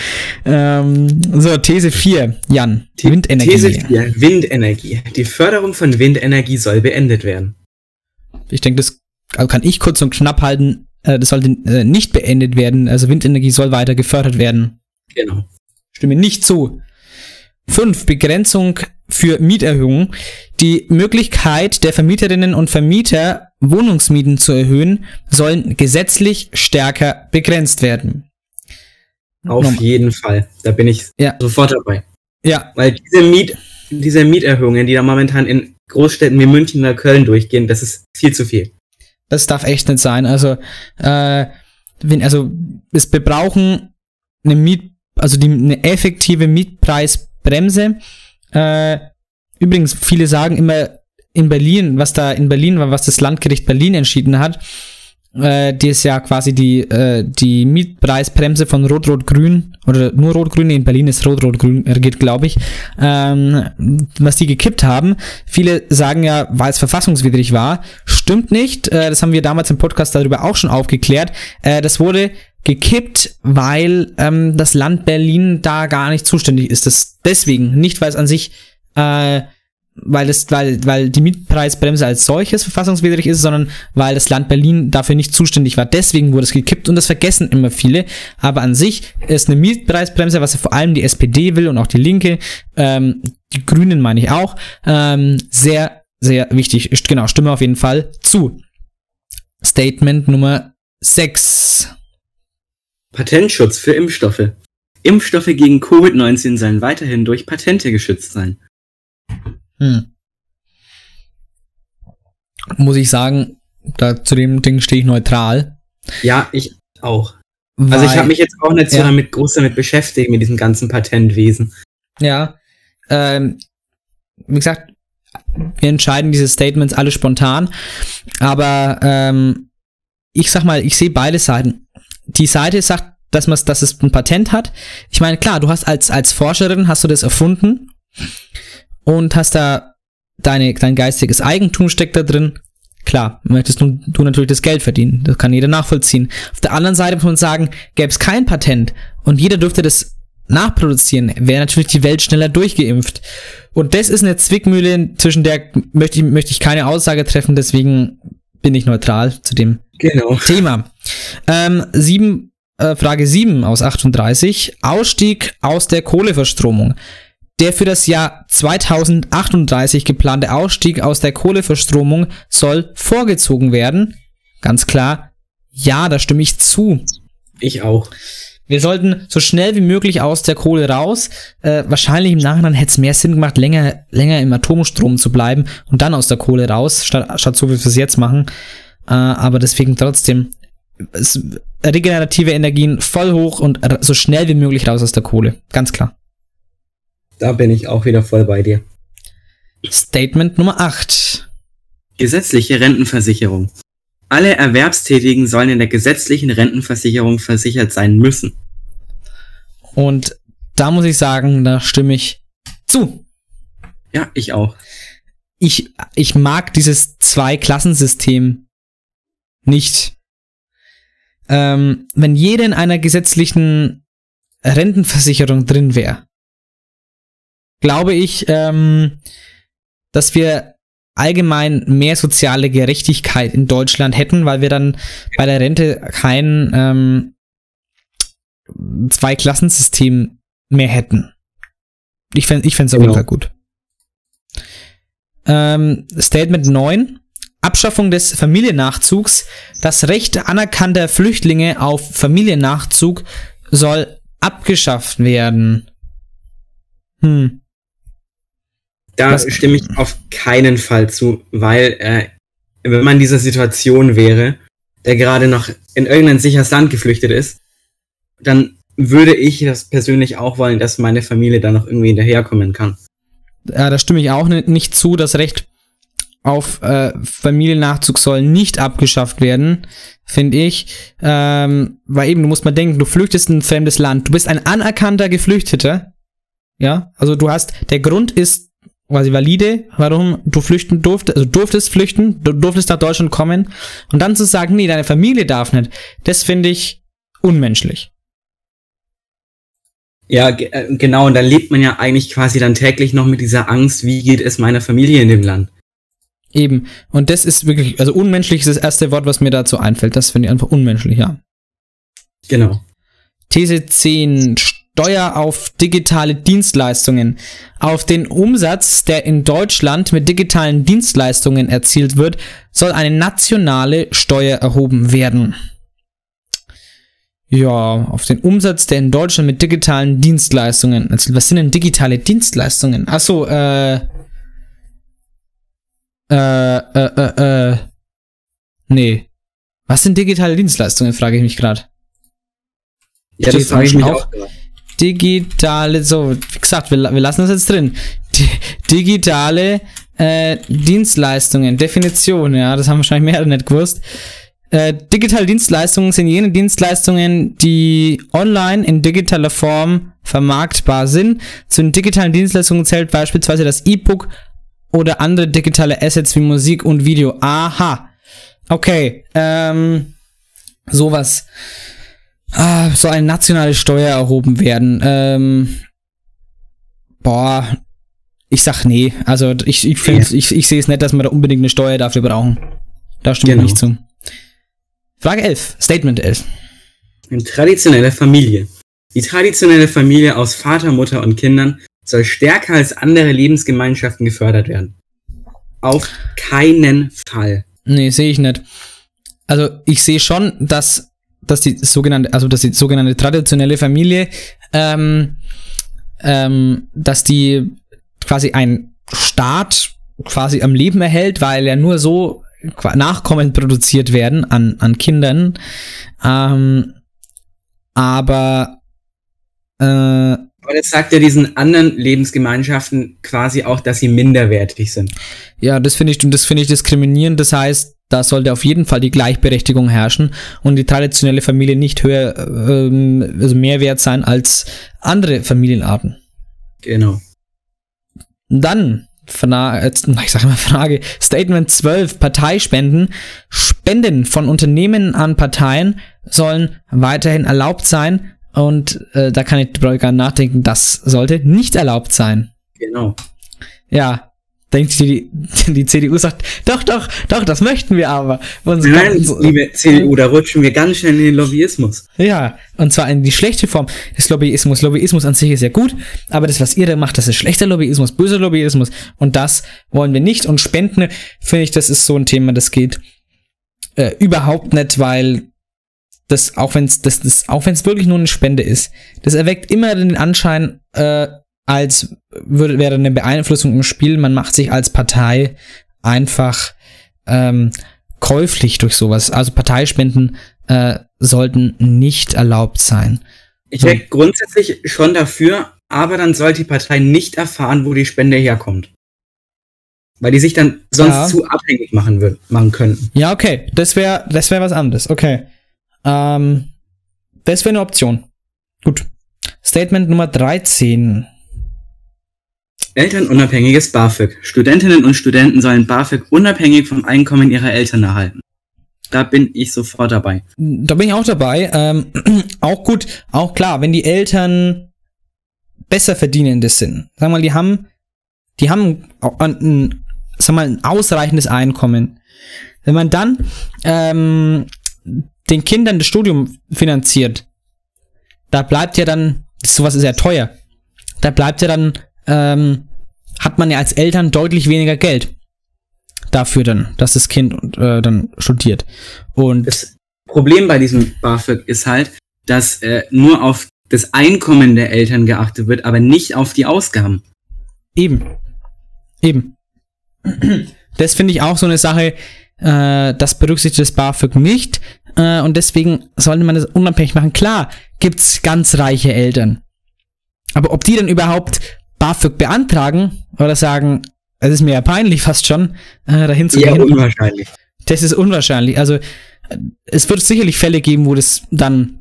Ähm, so, These 4, Jan. Windenergie. These 4, Windenergie. Die Förderung von Windenergie soll beendet werden. Ich denke, das kann ich kurz und knapp halten. Äh, das sollte äh, nicht beendet werden. Also Windenergie soll weiter gefördert werden. Genau. Stimme nicht zu. 5. Begrenzung für Mieterhöhungen. Die Möglichkeit der Vermieterinnen und Vermieter, Wohnungsmieten zu erhöhen, sollen gesetzlich stärker begrenzt werden. Auf Norm- jeden Fall. Da bin ich Ja. sofort dabei. Ja. Weil diese, Miet, diese Mieterhöhungen, die da momentan in Großstädten wie München oder Köln durchgehen, das ist viel zu viel. Das darf echt nicht sein. Also, äh, wenn, also, es, wir brauchen eine Miet, also die, eine effektive Mietpreisbremse. Äh, übrigens, viele sagen immer in Berlin, was da in Berlin war, was das Landgericht Berlin entschieden hat, äh, die ist ja quasi die, äh, die Mietpreisbremse von Rot-Rot-Grün oder nur Rot-Grün, in Berlin ist Rot-Rot-Grün regiert, glaube ich, ähm, was die gekippt haben. Viele sagen ja, weil es verfassungswidrig war. Stimmt nicht. Äh, das haben wir damals im Podcast darüber auch schon aufgeklärt. Äh, das wurde gekippt, weil ähm, das Land Berlin da gar nicht zuständig ist. Das deswegen, nicht weil es an sich äh, weil es, weil, weil die Mietpreisbremse als solches verfassungswidrig ist, sondern weil das Land Berlin dafür nicht zuständig war. Deswegen wurde es gekippt und das vergessen immer viele. Aber an sich ist eine Mietpreisbremse, was ja vor allem die SPD will und auch die Linke, ähm, die Grünen meine ich auch, ähm, sehr, sehr wichtig. Genau, stimme auf jeden Fall zu. Statement Nummer 6. Patentschutz für Impfstoffe. Impfstoffe gegen Covid-19 sollen weiterhin durch Patente geschützt sein. Hm. Muss ich sagen, da zu dem Ding stehe ich neutral. Ja, ich auch. also ich Weil- habe mich jetzt auch nicht so Ja. damit groß damit beschäftigt, mit diesem ganzen Patentwesen. Ja. Ähm, wie gesagt, wir entscheiden diese Statements alle spontan. Aber ähm, ich sag mal, ich sehe beide Seiten. Die Seite sagt, dass, man, dass es ein Patent hat. Ich meine, klar, du hast als, als Forscherin hast du das erfunden und hast da deine, dein geistiges Eigentum steckt da drin. Klar, möchtest du, du natürlich das Geld verdienen. Das kann jeder nachvollziehen. Auf der anderen Seite muss man sagen, gäbe es kein Patent und jeder dürfte das nachproduzieren, wäre natürlich die Welt schneller durchgeimpft. Und das ist eine Zwickmühle, zwischen der möchte ich, möchte ich keine Aussage treffen, deswegen bin ich neutral zu dem Genau. Thema. Ähm, sieben, äh, Frage 7 aus 38. Ausstieg aus der Kohleverstromung. Der für das Jahr 2038 geplante Ausstieg aus der Kohleverstromung soll vorgezogen werden. Ganz klar, ja, da stimme ich zu. Ich auch. Wir sollten so schnell wie möglich aus der Kohle raus. Äh, wahrscheinlich im Nachhinein hätte es mehr Sinn gemacht, länger, länger im Atomstrom zu bleiben und dann aus der Kohle raus, statt, statt so wie wir es jetzt machen. Äh, aber deswegen trotzdem regenerative Energien voll hoch und so schnell wie möglich raus aus der Kohle. Ganz klar. Da bin ich auch wieder voll bei dir. Statement Nummer 8. Gesetzliche Rentenversicherung. Alle Erwerbstätigen sollen in der gesetzlichen Rentenversicherung versichert sein müssen. Und da muss ich sagen, da stimme ich zu. Ja, ich auch. Ich, ich mag dieses Zwei-Klassensystem nicht. Ähm, wenn jeder in einer gesetzlichen Rentenversicherung drin wäre, glaube ich, ähm, dass wir allgemein mehr soziale Gerechtigkeit in Deutschland hätten, weil wir dann bei der Rente kein ähm, Zwei-Klassensystem mehr hätten. Ich fände ich fänd's auf jeden Genau. Fall gut. Ähm, Statement 9. Abschaffung des Familiennachzugs. Das Recht anerkannter Flüchtlinge auf Familiennachzug soll abgeschafft werden. Hm. Da stimme ich auf keinen Fall zu, weil äh, wenn man in dieser Situation wäre, der gerade noch in irgendein sicheres Land geflüchtet ist, dann würde ich das persönlich auch wollen, dass meine Familie da noch irgendwie hinterherkommen kann. Ja, da stimme ich auch ni- nicht zu. Das Recht auf äh, Familiennachzug soll nicht abgeschafft werden, finde ich. Ähm, weil eben, du musst mal denken, du flüchtest in ein fremdes Land. Du bist ein anerkannter Geflüchteter. Ja, also du hast, der Grund ist quasi valide, warum du flüchten durftest, also durftest flüchten, du durftest nach Deutschland kommen. Und dann zu sagen, nee, deine Familie darf nicht, das finde ich unmenschlich. Ja, äh, genau, und da lebt man ja eigentlich quasi dann täglich noch mit dieser Angst, wie geht es meiner Familie in dem Land. Eben. Und das ist wirklich, also unmenschlich ist das erste Wort, was mir dazu einfällt. Das finde ich einfach unmenschlich, ja. Genau. These 10. Steuer auf digitale Dienstleistungen. Auf den Umsatz, der in Deutschland mit digitalen Dienstleistungen erzielt wird, soll eine nationale Steuer erhoben werden. Ja, auf den Umsatz, der in Deutschland mit digitalen Dienstleistungen erzielt. Was sind denn digitale Dienstleistungen? Achso, äh. Äh, äh, äh, äh. Nee. Was sind digitale Dienstleistungen, frage ich mich gerade. Ja, das frage ich mich auch. gerade. Digitale, so, wie gesagt, wir, wir lassen das jetzt drin. Di digitale äh, Dienstleistungen, Definition, ja, das haben wahrscheinlich mehrere nicht gewusst. Äh, digitale Dienstleistungen sind jene Dienstleistungen, die online in digitaler Form vermarktbar sind. Zu den digitalen Dienstleistungen zählt beispielsweise das E-Book oder andere digitale Assets wie Musik und Video. Aha. Okay, ähm, sowas. Ah, soll eine nationale Steuer erhoben werden. Ähm, boah, ich sag nee. Also ich, ich, find, ich, ich sehe es nicht, dass wir da unbedingt eine Steuer dafür brauchen. Da stimme Genau. ich nicht zu. Frage 11, Statement 11. Eine traditionelle Familie. Die traditionelle Familie aus Vater, Mutter und Kindern soll stärker als andere Lebensgemeinschaften gefördert werden. Auf keinen Fall. Nee, sehe ich nicht. Also ich sehe schon, dass, dass die sogenannte, also dass die sogenannte traditionelle Familie, ähm, ähm, dass die quasi ein Staat quasi am Leben erhält, weil ja nur so Nachkommen produziert werden an, an Kindern. Ähm, aber äh, Aber das sagt ja diesen anderen Lebensgemeinschaften quasi auch, dass sie minderwertig sind. Ja, das finde ich, und das finde ich diskriminierend. Das heißt, da sollte auf jeden Fall die Gleichberechtigung herrschen und die traditionelle Familie nicht höher, ähm, also mehr wert sein als andere Familienarten. Genau. Dann, Fra jetzt, ich sage mal Frage, Statement 12, Parteispenden. Spenden von Unternehmen an Parteien sollen weiterhin erlaubt sein und äh, da kann ich gar nachdenken, das sollte nicht erlaubt sein. Genau. Ja, denkt die, die, CDU sagt, doch, doch, doch, das möchten wir aber. Und so- Nein, so- liebe CDU, da rutschen wir ganz schnell in den Lobbyismus. Ja, und zwar in die schlechte Form des Lobbyismus. Lobbyismus an sich ist ja gut, aber das, was ihr da macht, das ist schlechter Lobbyismus, böser Lobbyismus. Und das wollen wir nicht. Und Spenden, finde ich, das ist so ein Thema, das geht äh, überhaupt nicht, weil das, auch wenn es das, das, auch wenn es wirklich nur eine Spende ist, das erweckt immer den Anschein, äh, als würde, wäre eine Beeinflussung im Spiel. Man macht sich als Partei einfach ähm, käuflich durch sowas. Also Parteispenden äh, sollten nicht erlaubt sein. Ich wäre grundsätzlich schon dafür, aber dann sollte die Partei nicht erfahren, wo die Spende herkommt. Weil die sich dann sonst Ja. zu abhängig machen, würden, machen könnten. Ja, okay. Das wäre das wär was anderes. Okay. Ähm, das wäre eine Option. Gut. Statement Nummer 13. Elternunabhängiges BAföG. Studentinnen und Studenten sollen BAföG unabhängig vom Einkommen ihrer Eltern erhalten. Da bin ich sofort dabei. Da bin ich auch dabei. Ähm, auch gut, auch klar, wenn die Eltern besser verdienende sind. Sag mal, die haben, die haben ein, sag mal, ein ausreichendes Einkommen. Wenn man dann ähm, den Kindern das Studium finanziert, da bleibt ja dann, sowas ist ja teuer, da bleibt ja dann, ähm, hat man ja als Eltern deutlich weniger Geld dafür dann, dass das Kind äh, dann studiert. Und Das Problem bei diesem BAföG ist halt, dass äh, nur auf das Einkommen der Eltern geachtet wird, aber nicht auf die Ausgaben. Eben. Eben. Das finde ich auch so eine Sache, äh, das berücksichtigt das BAföG nicht. Äh, und deswegen sollte man das unabhängig machen. Klar, gibt's ganz reiche Eltern. Aber ob die dann überhaupt BAföG beantragen oder sagen, es ist mir ja peinlich fast schon, äh, dahin zu Eher gehen. unwahrscheinlich. Das ist unwahrscheinlich. Also äh, es wird sicherlich Fälle geben, wo das dann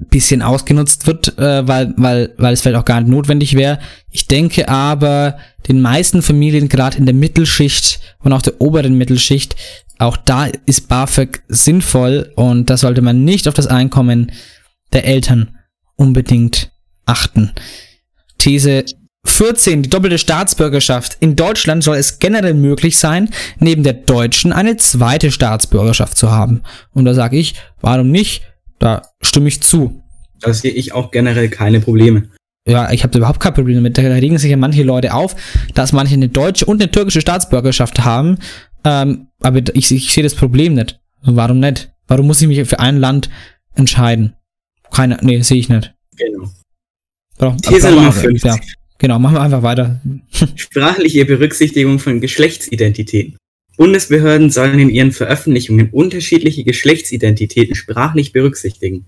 ein bisschen ausgenutzt wird, äh, weil, weil, weil es vielleicht auch gar nicht notwendig wäre. Ich denke aber, den meisten Familien, gerade in der Mittelschicht und auch der oberen Mittelschicht, auch da ist BAföG sinnvoll und da sollte man nicht auf das Einkommen der Eltern unbedingt achten. These 14, die doppelte Staatsbürgerschaft. In Deutschland soll es generell möglich sein, neben der deutschen eine zweite Staatsbürgerschaft zu haben. Und da sage ich, warum nicht? Da stimme ich zu. Da sehe ich auch generell keine Probleme. Ja, ich habe da überhaupt kein Problem damit. Da regen sich ja manche Leute auf, dass manche eine deutsche und eine türkische Staatsbürgerschaft haben. Ähm, aber ich, ich sehe das Problem nicht. Warum nicht? Warum muss ich mich für ein Land entscheiden? Keine, nee, sehe ich nicht. Genau. Brauch- These Nummer aber- 50. Ja, genau, machen wir einfach weiter. Sprachliche Berücksichtigung von Geschlechtsidentitäten. Bundesbehörden sollen in ihren Veröffentlichungen unterschiedliche Geschlechtsidentitäten sprachlich berücksichtigen.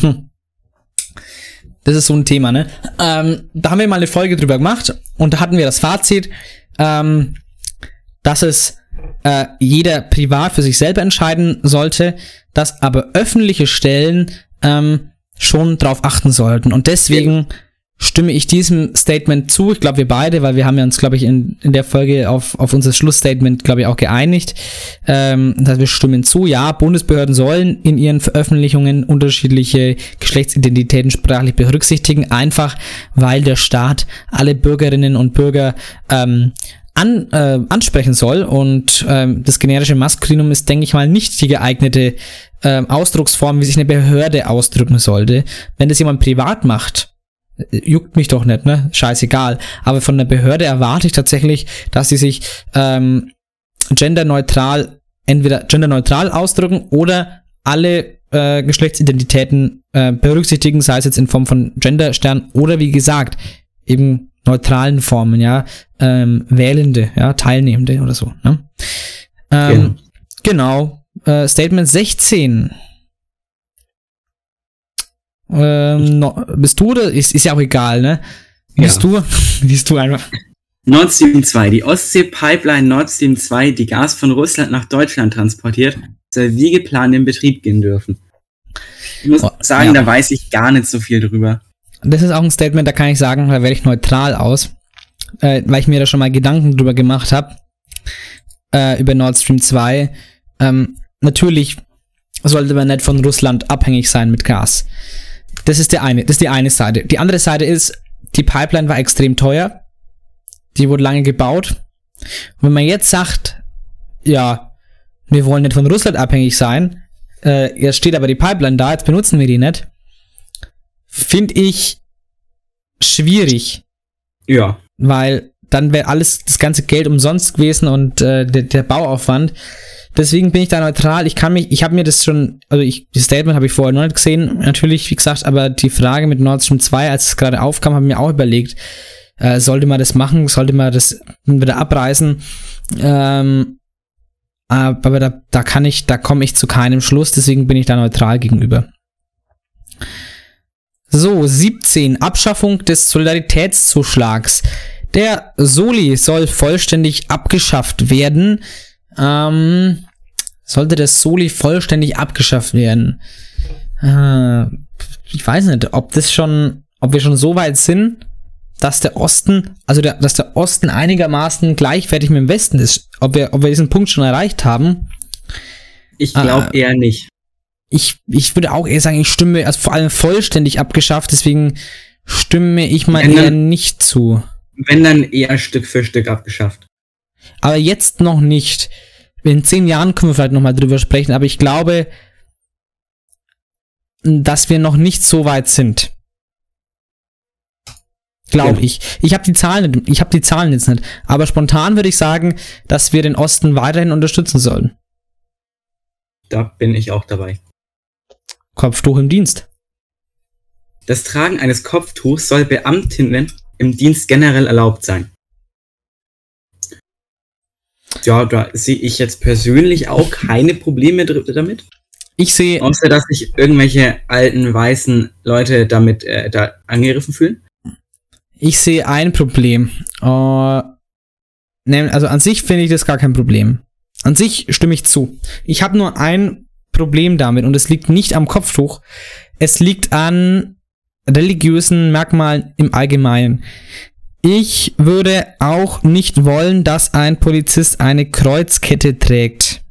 Hm. Das ist so ein Thema, ne? Ähm, da haben wir mal eine Folge drüber gemacht und da hatten wir das Fazit, ähm, dass es äh, jeder privat für sich selber entscheiden sollte, dass aber öffentliche Stellen ähm, schon drauf achten sollten. Und deswegen stimme ich diesem Statement zu. Ich glaube, wir beide, weil wir haben ja uns, glaube ich, in, in der Folge auf, auf unser Schlussstatement, glaube ich, auch geeinigt. Ähm, dass wir stimmen zu. Ja, Bundesbehörden sollen in ihren Veröffentlichungen unterschiedliche Geschlechtsidentitäten sprachlich berücksichtigen, einfach weil der Staat alle Bürgerinnen und Bürger ähm, an, äh, ansprechen soll und ähm, das generische Maskulinum ist, denke ich mal, nicht die geeignete ähm, Ausdrucksform, wie sich eine Behörde ausdrücken sollte. Wenn das jemand privat macht, äh, juckt mich doch nicht, ne? Scheißegal. Aber von der Behörde erwarte ich tatsächlich, dass sie sich ähm, genderneutral, entweder genderneutral ausdrücken oder alle äh, Geschlechtsidentitäten äh, berücksichtigen, sei es jetzt in Form von Genderstern oder wie gesagt, eben neutralen Formen, ja, ähm, Wählende, ja, Teilnehmende oder so, ne? Ähm, genau. Äh, Statement 16. Ähm, no, bist du oder? Ist, ist ja auch egal, ne? Bist du? Bist du einfach. Nord Stream 2. Die Ostsee-Pipeline Nord Stream 2, die Gas von Russland nach Deutschland transportiert, soll wie geplant in Betrieb gehen dürfen. Ich muss sagen, ja. da weiß ich gar nicht so viel drüber. Das ist auch ein Statement, da kann ich sagen, da werde ich neutral aus, äh, weil ich mir da schon mal Gedanken drüber gemacht habe, äh, über Nord Stream 2. Ähm, natürlich sollte man nicht von Russland abhängig sein mit Gas. Das ist der eine, das ist die eine Seite. Die andere Seite ist, die Pipeline war extrem teuer. Die wurde lange gebaut. Und wenn man jetzt sagt, ja, wir wollen nicht von Russland abhängig sein, äh, jetzt steht aber die Pipeline da, jetzt benutzen wir die nicht, finde ich schwierig. Ja. Weil dann wäre alles, das ganze Geld umsonst gewesen und äh, der, der Bauaufwand. Deswegen bin ich da neutral. Ich kann mich, ich habe mir das schon, also ich, das Statement habe ich vorher noch nicht gesehen, natürlich, wie gesagt, aber die Frage mit Nord Stream 2, als es gerade aufkam, habe ich mir auch überlegt, äh, sollte man das machen, sollte man das wieder abreißen. Ähm, aber da, da kann ich, da komme ich zu keinem Schluss, deswegen bin ich da neutral gegenüber. So, 17. Abschaffung des Solidaritätszuschlags. Der Soli soll vollständig abgeschafft werden. Ähm, sollte der Soli vollständig abgeschafft werden? Äh, ich weiß nicht, ob das schon, ob wir schon so weit sind, dass der Osten, also der, dass der Osten einigermaßen gleichwertig mit dem Westen ist. Ob wir, ob wir diesen Punkt schon erreicht haben. Ich glaube äh, eher nicht. Ich, ich würde auch eher sagen, ich stimme, also vor allem vollständig abgeschafft, deswegen stimme ich mal Wenn eher dann- nicht zu. Wenn dann eher Stück für Stück abgeschafft. Aber jetzt noch nicht. In zehn Jahren können wir vielleicht nochmal drüber sprechen, aber ich glaube, dass wir noch nicht so weit sind. Glaube Ja. ich. Ich habe die Zahlen, nicht- ich habe die Zahlen jetzt nicht. Aber spontan würde ich sagen, dass wir den Osten weiterhin unterstützen sollen. Da bin ich auch dabei. Kopftuch im Dienst. Das Tragen eines Kopftuchs soll Beamtinnen im Dienst generell erlaubt sein. Ja, da sehe ich jetzt persönlich auch keine Probleme damit. Ich sehe. Außer, dass sich irgendwelche alten, weißen Leute damit äh, da angegriffen fühlen. Ich sehe ein Problem. Nehm- also an sich finde ich das gar kein Problem. An sich stimme ich zu. Ich habe nur ein Problem damit und es liegt nicht am Kopftuch. Es liegt an religiösen Merkmalen im Allgemeinen. Ich würde auch nicht wollen, dass ein Polizist eine Kreuzkette trägt.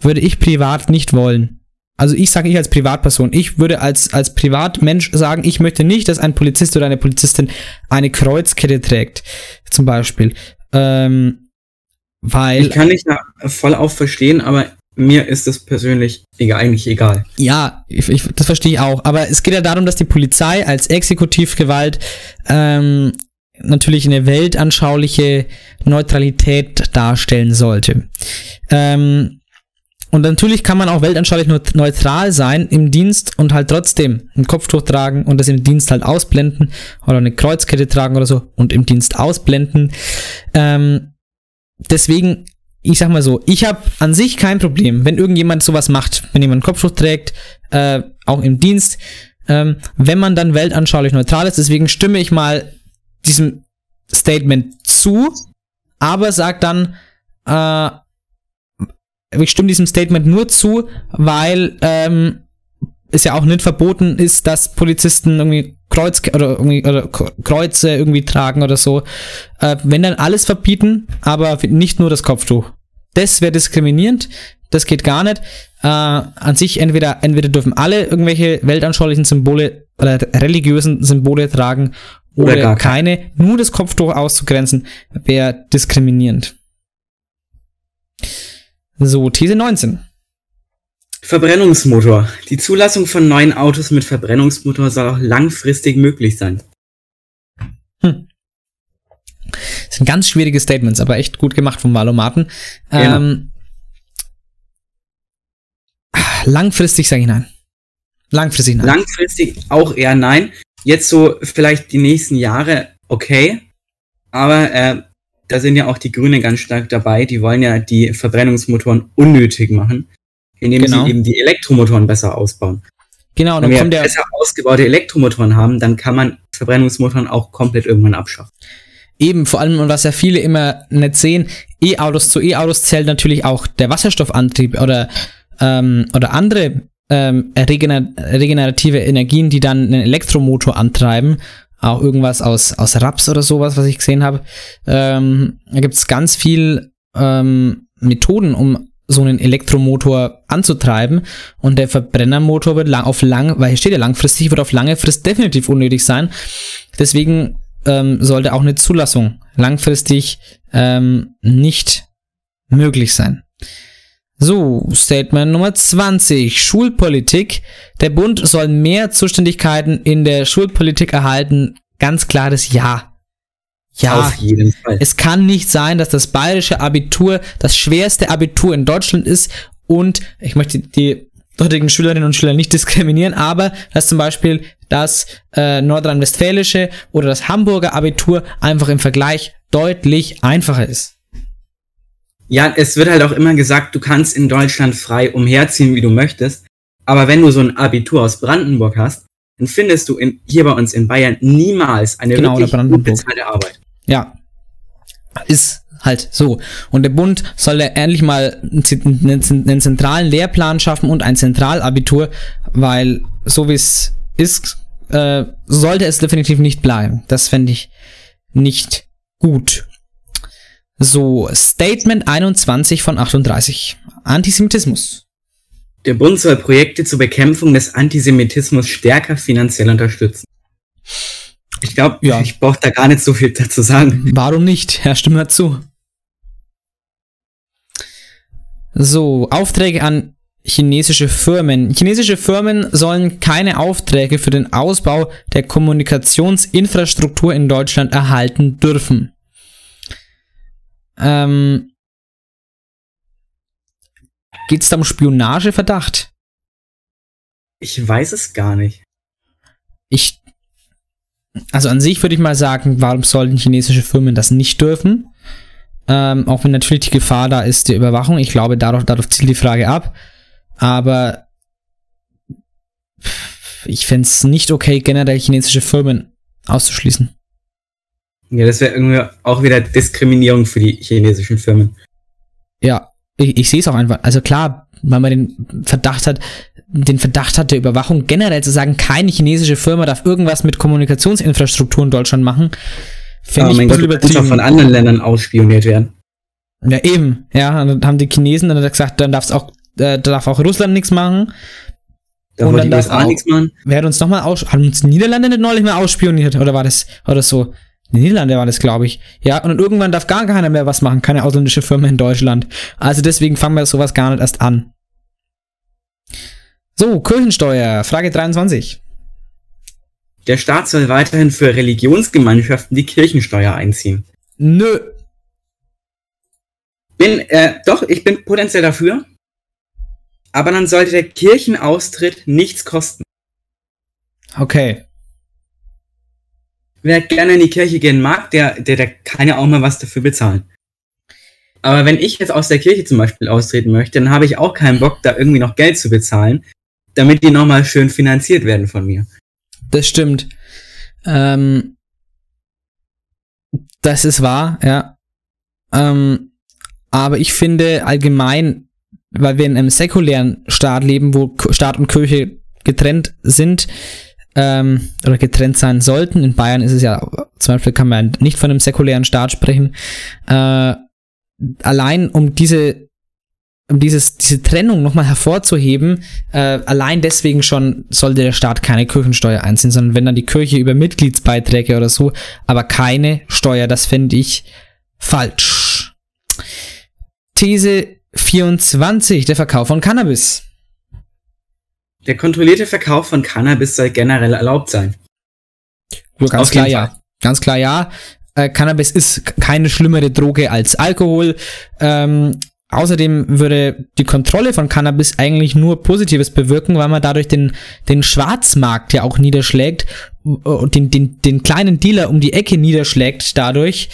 Würde ich privat nicht wollen. Also ich sage ich als Privatperson, ich würde als, als Privatmensch sagen, ich möchte nicht, dass ein Polizist oder eine Polizistin eine Kreuzkette trägt. Zum Beispiel. Ähm, weil. Ich kann dich da voll auf verstehen, aber mir ist das persönlich egal, eigentlich egal. Ja, ich, ich, das verstehe ich auch. Aber es geht ja darum, dass die Polizei als Exekutivgewalt ähm, natürlich eine weltanschauliche Neutralität darstellen sollte. Ähm, und natürlich kann man auch weltanschaulich neut- neutral sein im Dienst und halt trotzdem ein Kopftuch tragen und das im Dienst halt ausblenden oder eine Kreuzkette tragen oder so und im Dienst ausblenden. Ähm, deswegen, ich sag mal so, ich habe an sich kein Problem, wenn irgendjemand sowas macht, wenn jemand einen Kopftuch trägt, äh, auch im Dienst, ähm, wenn man dann weltanschaulich neutral ist. Deswegen stimme ich mal diesem Statement zu, aber sag dann, äh, ich stimme diesem Statement nur zu, weil ähm, es ja auch nicht verboten ist, dass Polizisten irgendwie Kreuz oder irgendwie oder Kreuze irgendwie tragen oder so. Äh, wenn dann alles verbieten, aber nicht nur das Kopftuch. Das wäre diskriminierend. Das geht gar nicht. Äh, an sich entweder entweder dürfen alle irgendwelche weltanschaulichen Symbole oder religiösen Symbole tragen Oder oder, gar keine. Nur das Kopftuch auszugrenzen wäre diskriminierend. So, These 19. Verbrennungsmotor. Die Zulassung von neuen Autos mit Verbrennungsmotor soll auch langfristig möglich sein. Das sind ganz schwierige Statements, aber echt gut gemacht vom Valomaten. Genau. Ähm, langfristig sage ich nein. Langfristig nein. Langfristig auch eher nein. Jetzt so vielleicht die nächsten Jahre okay, aber äh, da sind ja auch die Grünen ganz stark dabei. Die wollen ja die Verbrennungsmotoren unnötig machen, indem Genau. sie eben die Elektromotoren besser ausbauen. genau, und Wenn wir der. besser ausgebaute Elektromotoren haben, dann kann man Verbrennungsmotoren auch komplett irgendwann abschaffen. Eben, vor allem, und was ja viele immer nicht sehen, E-Autos zu E-Autos zählt natürlich auch der Wasserstoffantrieb oder, ähm, oder andere ähm, regener regenerative Energien, die dann einen Elektromotor antreiben. Auch irgendwas aus, aus Raps oder sowas, was ich gesehen habe. Ähm, da gibt's ganz viel ähm, Methoden, um so einen Elektromotor anzutreiben. Und der Verbrennermotor wird lang, auf lang, weil hier steht ja langfristig, wird auf lange Frist definitiv unnötig sein. Deswegen ähm, sollte auch eine Zulassung langfristig ähm, nicht möglich sein. So, Statement Nummer 20. Schulpolitik. Der Bund soll mehr Zuständigkeiten in der Schulpolitik erhalten. Ganz klares Ja. Ja, Auf jeden Fall. es kann nicht sein, dass das bayerische Abitur das schwerste Abitur in Deutschland ist und ich möchte die dortigen Schülerinnen und Schüler nicht diskriminieren, aber dass zum Beispiel das äh, nordrhein-westfälische oder das Hamburger Abitur einfach im Vergleich deutlich einfacher ist. Ja, es wird halt auch immer gesagt, du kannst in Deutschland frei umherziehen, wie du möchtest. Aber wenn du so ein Abitur aus Brandenburg hast, dann findest du in, hier bei uns in Bayern niemals eine Genau, wirklich gut bezahlte Arbeit. Ja. Ist halt so. Und der Bund soll ja endlich mal einen zentralen Lehrplan schaffen und ein Zentralabitur, weil so wie es ist, äh, sollte es definitiv nicht bleiben. Das fände ich nicht gut. So, Statement 21 von 38. Antisemitismus. Der Bund soll Projekte zur Bekämpfung des Antisemitismus stärker finanziell unterstützen. Ich glaube, Ja. ich brauche da gar nicht so viel dazu sagen. Warum nicht? Ja, stimme dazu. So, Aufträge an chinesische Firmen. Chinesische Firmen sollen keine Aufträge für den Ausbau der Kommunikationsinfrastruktur in Deutschland erhalten dürfen. Ähm, Geht es da um Spionageverdacht? Ich weiß es gar nicht. Ich, also an sich würde ich mal sagen, warum sollten chinesische Firmen das nicht dürfen? Ähm, auch wenn natürlich die Gefahr da ist der Überwachung. Ich glaube, darauf, darauf zielt die Frage ab. Aber ich fände es nicht okay, generell chinesische Firmen auszuschließen. Ja, das wäre irgendwie auch wieder Diskriminierung für die chinesischen Firmen. Ja, ich, ich sehe es auch einfach. Also klar, weil man den Verdacht hat, den Verdacht hat der Überwachung, generell zu sagen, keine chinesische Firma darf irgendwas mit Kommunikationsinfrastruktur in Deutschland machen, finde Aber ich ein bisschen du kannst auch übertrieben. von anderen Ländern ausspioniert werden. Ja, eben. Ja, dann haben die Chinesen dann gesagt, dann darf's auch, äh, darf auch Russland nichts machen. Da Und dann darf auch- nichts machen. Wer hat uns nochmal aus, haben uns die Niederlande nicht neulich mal ausspioniert? Oder war das, oder so? Die Niederlande war das, glaube ich. Ja, und irgendwann darf gar keiner mehr was machen, keine ausländische Firma in Deutschland. Also deswegen fangen wir sowas gar nicht erst an. So, Kirchensteuer, Frage 23. Der Staat soll weiterhin für Religionsgemeinschaften die Kirchensteuer einziehen. Nö. Bin, äh, doch, ich bin potenziell dafür. Aber dann sollte der Kirchenaustritt nichts kosten. Okay. Wer gerne in die Kirche gehen mag, der, der, der kann ja auch mal was dafür bezahlen. Aber wenn ich jetzt aus der Kirche zum Beispiel austreten möchte, dann habe ich auch keinen Bock, da irgendwie noch Geld zu bezahlen, damit die nochmal schön finanziert werden von mir. Das stimmt. Ähm, das ist wahr, ja. Ähm, aber ich finde allgemein, weil wir in einem säkulären Staat leben, wo Staat und Kirche getrennt sind, ähm, oder getrennt sein sollten. In Bayern ist es ja, zum Beispiel kann man nicht von einem säkulären Staat sprechen. Äh, allein um diese um dieses, diese Trennung nochmal hervorzuheben, äh, allein deswegen schon sollte der Staat keine Kirchensteuer einziehen, sondern wenn dann die Kirche über Mitgliedsbeiträge oder so, aber keine Steuer, das finde ich falsch. These 24, der Verkauf von Cannabis. Der kontrollierte Verkauf von Cannabis soll generell erlaubt sein. Ja, ganz Auf klar ja. Ganz klar ja. Äh, Cannabis ist keine schlimmere Droge als Alkohol. Ähm, außerdem würde die Kontrolle von Cannabis eigentlich nur Positives bewirken, weil man dadurch den, den Schwarzmarkt ja auch niederschlägt und den, den, den kleinen Dealer um die Ecke niederschlägt dadurch,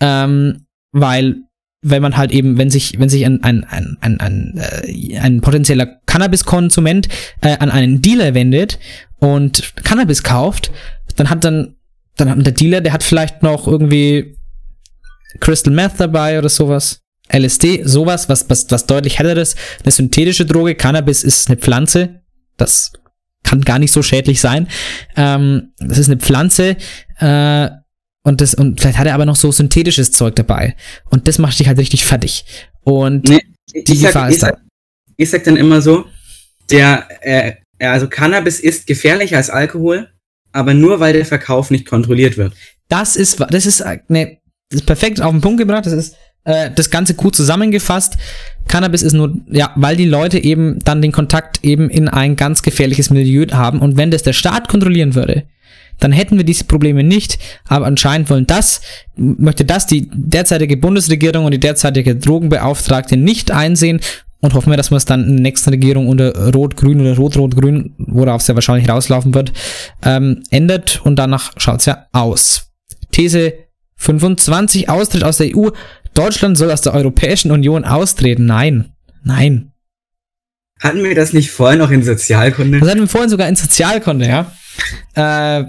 ähm, weil wenn man halt eben, wenn sich, wenn sich ein, ein, ein, ein, ein, äh, ein potenzieller Cannabiskonsument äh, an einen Dealer wendet und Cannabis kauft, dann hat dann, dann hat der Dealer, der hat vielleicht noch irgendwie Crystal Meth dabei oder sowas. LSD, sowas, was, was, was deutlich helleres. Eine synthetische Droge, Cannabis ist eine Pflanze. Das kann gar nicht so schädlich sein. Ähm, das ist eine Pflanze, äh, und das, und vielleicht hat er aber noch so synthetisches Zeug dabei. Und das macht dich halt richtig fertig. Und Nee, die sag, Gefahr ist da. ich sag dann immer so, der, äh, also Cannabis ist gefährlicher als Alkohol, aber nur weil der Verkauf nicht kontrolliert wird. Das ist, das ist, ne, das ist perfekt auf den Punkt gebracht. Das ist äh, das Ganze gut zusammengefasst. Cannabis ist nur, ja, weil die Leute eben dann den Kontakt eben in ein ganz gefährliches Milieu haben. Und wenn das der Staat kontrollieren würde, dann hätten wir diese Probleme nicht. Aber anscheinend wollen das, möchte das die derzeitige Bundesregierung und die derzeitige Drogenbeauftragte nicht einsehen und hoffen wir, dass man es dann in der nächsten Regierung unter Rot-Grün oder Rot-Rot-Grün, worauf es ja wahrscheinlich rauslaufen wird, ähm, ändert und danach schaut es ja aus. These 25, Austritt aus der EU. Deutschland soll aus der Europäischen Union austreten. Nein. Nein. Hatten wir das nicht vorhin noch in Sozialkunde? Das hatten wir vorhin sogar in Sozialkunde, ja. Äh,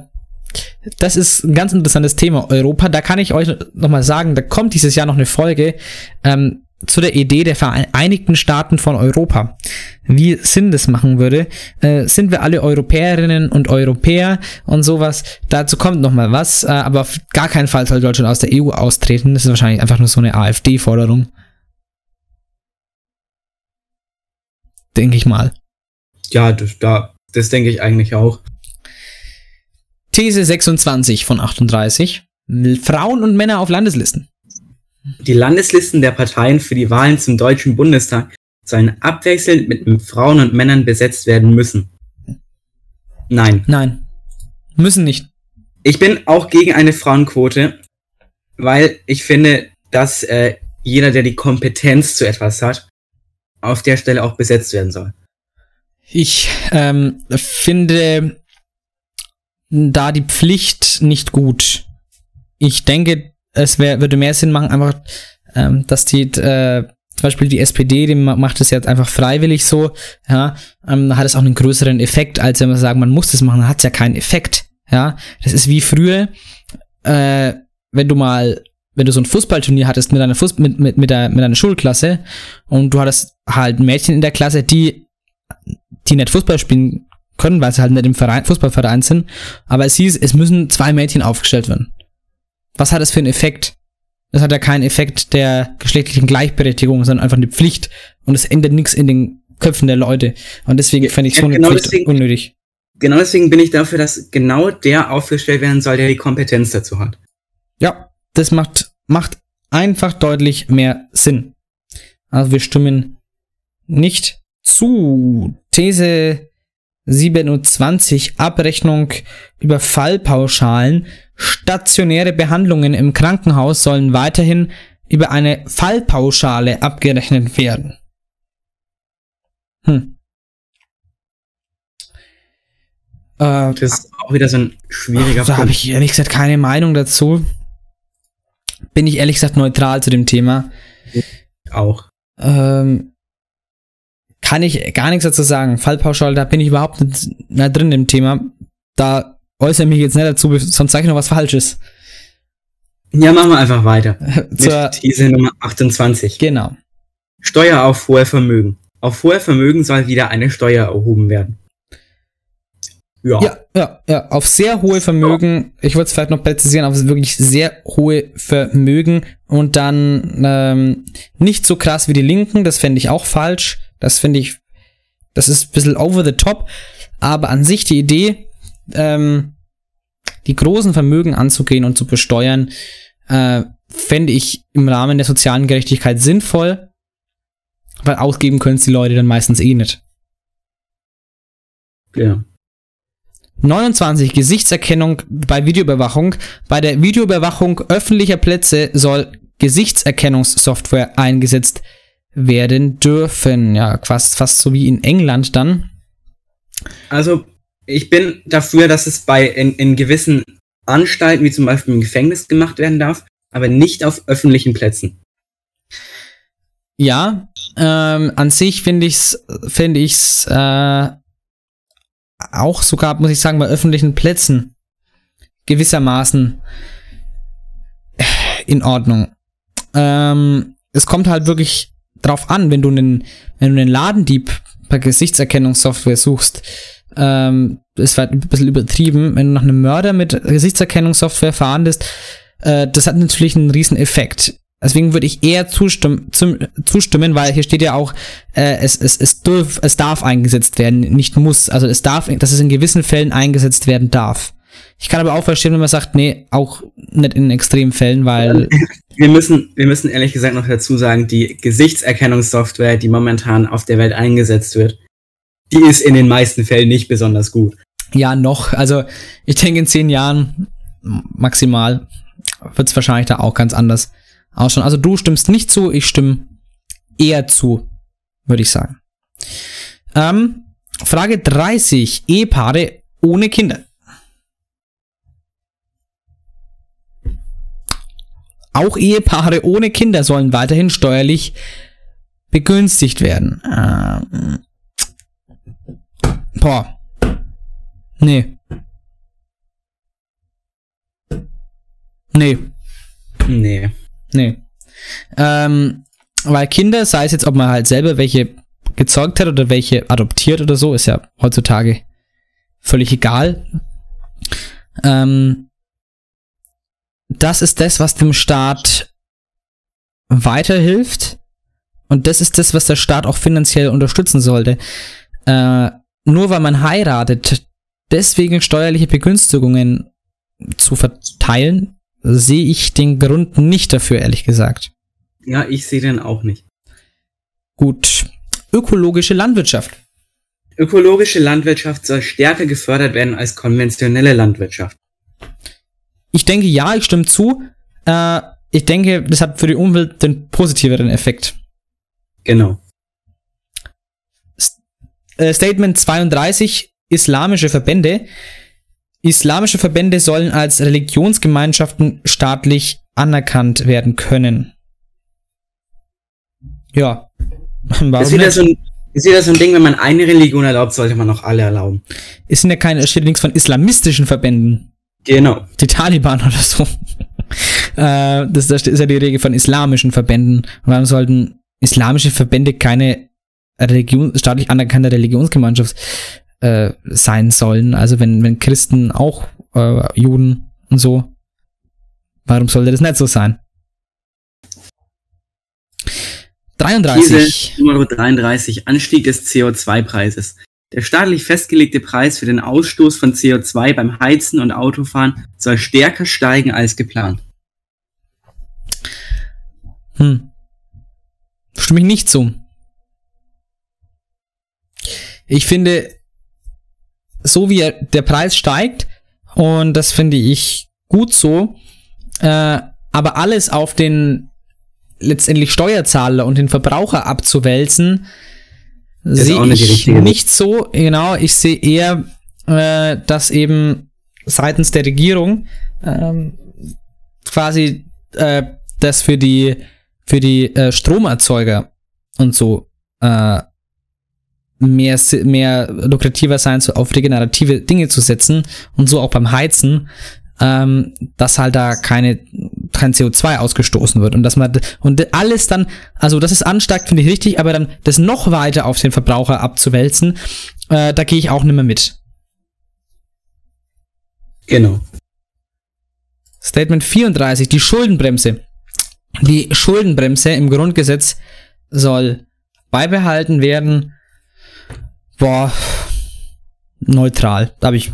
das ist ein ganz interessantes Thema. Europa, da kann ich euch nochmal sagen, da kommt dieses Jahr noch eine Folge ähm, zu der Idee der Vereinigten Staaten von Europa. Wie Sinn das machen würde. Äh, sind wir alle Europäerinnen und Europäer und sowas? Dazu kommt nochmal was, äh, aber auf gar keinen Fall soll Deutschland aus der EU austreten. Das ist wahrscheinlich einfach nur so eine AfD-Forderung. Denke ich mal. Ja, da, das denke ich eigentlich auch. These 26 von 38. Frauen und Männer auf Landeslisten. Die Landeslisten der Parteien für die Wahlen zum Deutschen Bundestag sollen abwechselnd mit Frauen und Männern besetzt werden müssen. Nein. Nein. Müssen nicht. Ich bin auch gegen eine Frauenquote, weil ich finde, dass äh, jeder, der die Kompetenz zu etwas hat, auf der Stelle auch besetzt werden soll. Ich ähm, finde da die Pflicht nicht gut. Ich denke, es wär, würde mehr Sinn machen, einfach, ähm, dass die, äh, zum Beispiel die SPD, die macht es jetzt einfach freiwillig so, ja, ähm, hat es auch einen größeren Effekt, als wenn man sagt, man muss das machen, dann hat es ja keinen Effekt, ja. Das ist wie früher, äh, wenn du mal, wenn du so ein Fußballturnier hattest mit deiner, Fuß mit, mit, mit, der, mit deiner Schulklasse und du hattest halt Mädchen in der Klasse, die, die nicht Fußball spielen können, weil sie halt nicht im Verein, Fußballverein sind, aber es hieß, es müssen zwei Mädchen aufgestellt werden. Was hat das für einen Effekt? Das hat ja keinen Effekt der geschlechtlichen Gleichberechtigung, sondern einfach eine Pflicht. Und es ändert nichts in den Köpfen der Leute. Und deswegen fände ich so eine genau Pflicht deswegen- unnötig. Genau deswegen bin ich dafür, dass genau der aufgestellt werden soll, der die Kompetenz dazu hat. Ja, das macht, macht einfach deutlich mehr Sinn. Also wir stimmen nicht zu. These 27, Abrechnung über Fallpauschalen. Stationäre Behandlungen im Krankenhaus sollen weiterhin über eine Fallpauschale abgerechnet werden. Hm. Äh, Das ist auch wieder so ein schwieriger da habe Punkt. ich ehrlich gesagt keine Meinung dazu. Bin ich ehrlich gesagt neutral zu dem Thema. Auch. Ähm, kann ich gar nichts dazu sagen. Fallpauschale, da bin ich überhaupt nicht, nicht drin im Thema. Da äußere ich mich jetzt nicht dazu, sonst sage ich noch was Falsches. Ja, machen wir einfach weiter. Zur- These Nummer 28. Genau. Steuer auf hohe Vermögen. Auf hohe Vermögen soll wieder eine Steuer erhoben werden. Ja. Ja, ja, ja. Auf sehr hohe Vermögen, ich würde es vielleicht noch präzisieren, auf wirklich sehr hohe Vermögen und dann ähm, nicht so krass wie die Linken, das fände ich auch falsch. Das finde ich, das ist ein bisschen over the top, aber an sich die Idee, ähm, die großen Vermögen anzugehen und zu besteuern, äh, fände ich im Rahmen der sozialen Gerechtigkeit sinnvoll, weil ausgeben können es die Leute dann meistens eh nicht. Ja. 29. Gesichtserkennung bei Videoüberwachung. Bei der Videoüberwachung öffentlicher Plätze soll Gesichtserkennungssoftware eingesetzt werden dürfen. Ja, fast, fast so wie in England dann. Also, ich bin dafür, dass es bei in, in gewissen Anstalten, wie zum Beispiel im Gefängnis, gemacht werden darf, aber nicht auf öffentlichen Plätzen. Ja, ähm, an sich finde ich's, finde ich's, äh, auch sogar, muss ich sagen, bei öffentlichen Plätzen gewissermaßen in Ordnung. Ähm, es kommt halt wirklich drauf an, wenn du einen, wenn du einen Ladendieb per Gesichtserkennungssoftware suchst, ähm, ist halt ein bisschen übertrieben, wenn du nach einem Mörder mit Gesichtserkennungssoftware fahndest, äh, das hat natürlich einen riesen Effekt. Deswegen würde ich eher zustimmen, zum, zustimmen, weil hier steht ja auch, äh, es, es, es, dürf, es darf eingesetzt werden, nicht muss. Also es darf, dass es in gewissen Fällen eingesetzt werden darf. Ich kann aber auch verstehen, wenn man sagt, nee, auch nicht in Extremfällen, weil Wir müssen, wir müssen ehrlich gesagt noch dazu sagen, die Gesichtserkennungssoftware, die momentan auf der Welt eingesetzt wird, die ist in den meisten Fällen nicht besonders gut. Ja, noch. Also ich denke in zehn Jahren maximal wird es wahrscheinlich da auch ganz anders ausschauen. Also du stimmst nicht zu, ich stimme eher zu, würde ich sagen. Ähm, Frage 30. Ehepaare ohne Kinder. Auch Ehepaare ohne Kinder sollen weiterhin steuerlich begünstigt werden. Ähm, boah. Nee. Nee. Nee. Nee. Ähm, weil Kinder, sei es jetzt, ob man halt selber welche gezeugt hat oder welche adoptiert oder so, ist ja heutzutage völlig egal. Ähm, das ist das, was dem Staat weiterhilft. Und das ist das, was der Staat auch finanziell unterstützen sollte. Äh, nur weil man heiratet, deswegen steuerliche Begünstigungen zu verteilen, sehe ich den Grund nicht dafür, ehrlich gesagt. Ja, ich sehe den auch nicht. Gut. Ökologische Landwirtschaft. Ökologische Landwirtschaft soll stärker gefördert werden als konventionelle Landwirtschaft. Ich denke ja, ich stimme zu. Äh, ich denke, das hat für die Umwelt den positiveren Effekt. Genau. Äh, Statement 32. Islamische Verbände. Islamische Verbände sollen als Religionsgemeinschaften staatlich anerkannt werden können. Ja. Warum ist, wieder nicht? so ein, ist wieder so ein Ding, wenn man eine Religion erlaubt, sollte man auch alle erlauben. Es sind ja keine, es steht nichts von islamistischen Verbänden. Genau. Die Taliban oder so. äh, das, das ist ja die Regel von islamischen Verbänden. Warum sollten islamische Verbände keine Religion, staatlich anerkannte Religionsgemeinschaft äh, sein sollen? Also wenn, wenn Christen auch äh, Juden und so, warum sollte das nicht so sein? 33. These Nummer 33. Anstieg des CO2-Preises. Der staatlich festgelegte Preis für den Ausstoß von CO2 beim Heizen und Autofahren soll stärker steigen als geplant. Hm. Stimme ich nicht zu. Ich finde, so wie er, der Preis steigt, und das finde ich gut so, äh, aber alles auf den letztendlich Steuerzahler und den Verbraucher abzuwälzen, sehe ich nicht so. Genau, ich sehe eher, äh, dass eben seitens der Regierung ähm, quasi äh, das für die für die äh, Stromerzeuger und so äh, mehr mehr lukrativer sein, so auf regenerative Dinge zu setzen und so auch beim Heizen, ähm, dass halt da keine kein CO2 ausgestoßen wird und dass man und alles dann, also das ist ansteigt, finde ich richtig, aber dann das noch weiter auf den Verbraucher abzuwälzen, äh, da gehe ich auch nicht mehr mit. Genau. Statement 34, die Schuldenbremse. Die Schuldenbremse im Grundgesetz soll beibehalten werden. Boah, neutral. Da habe ich,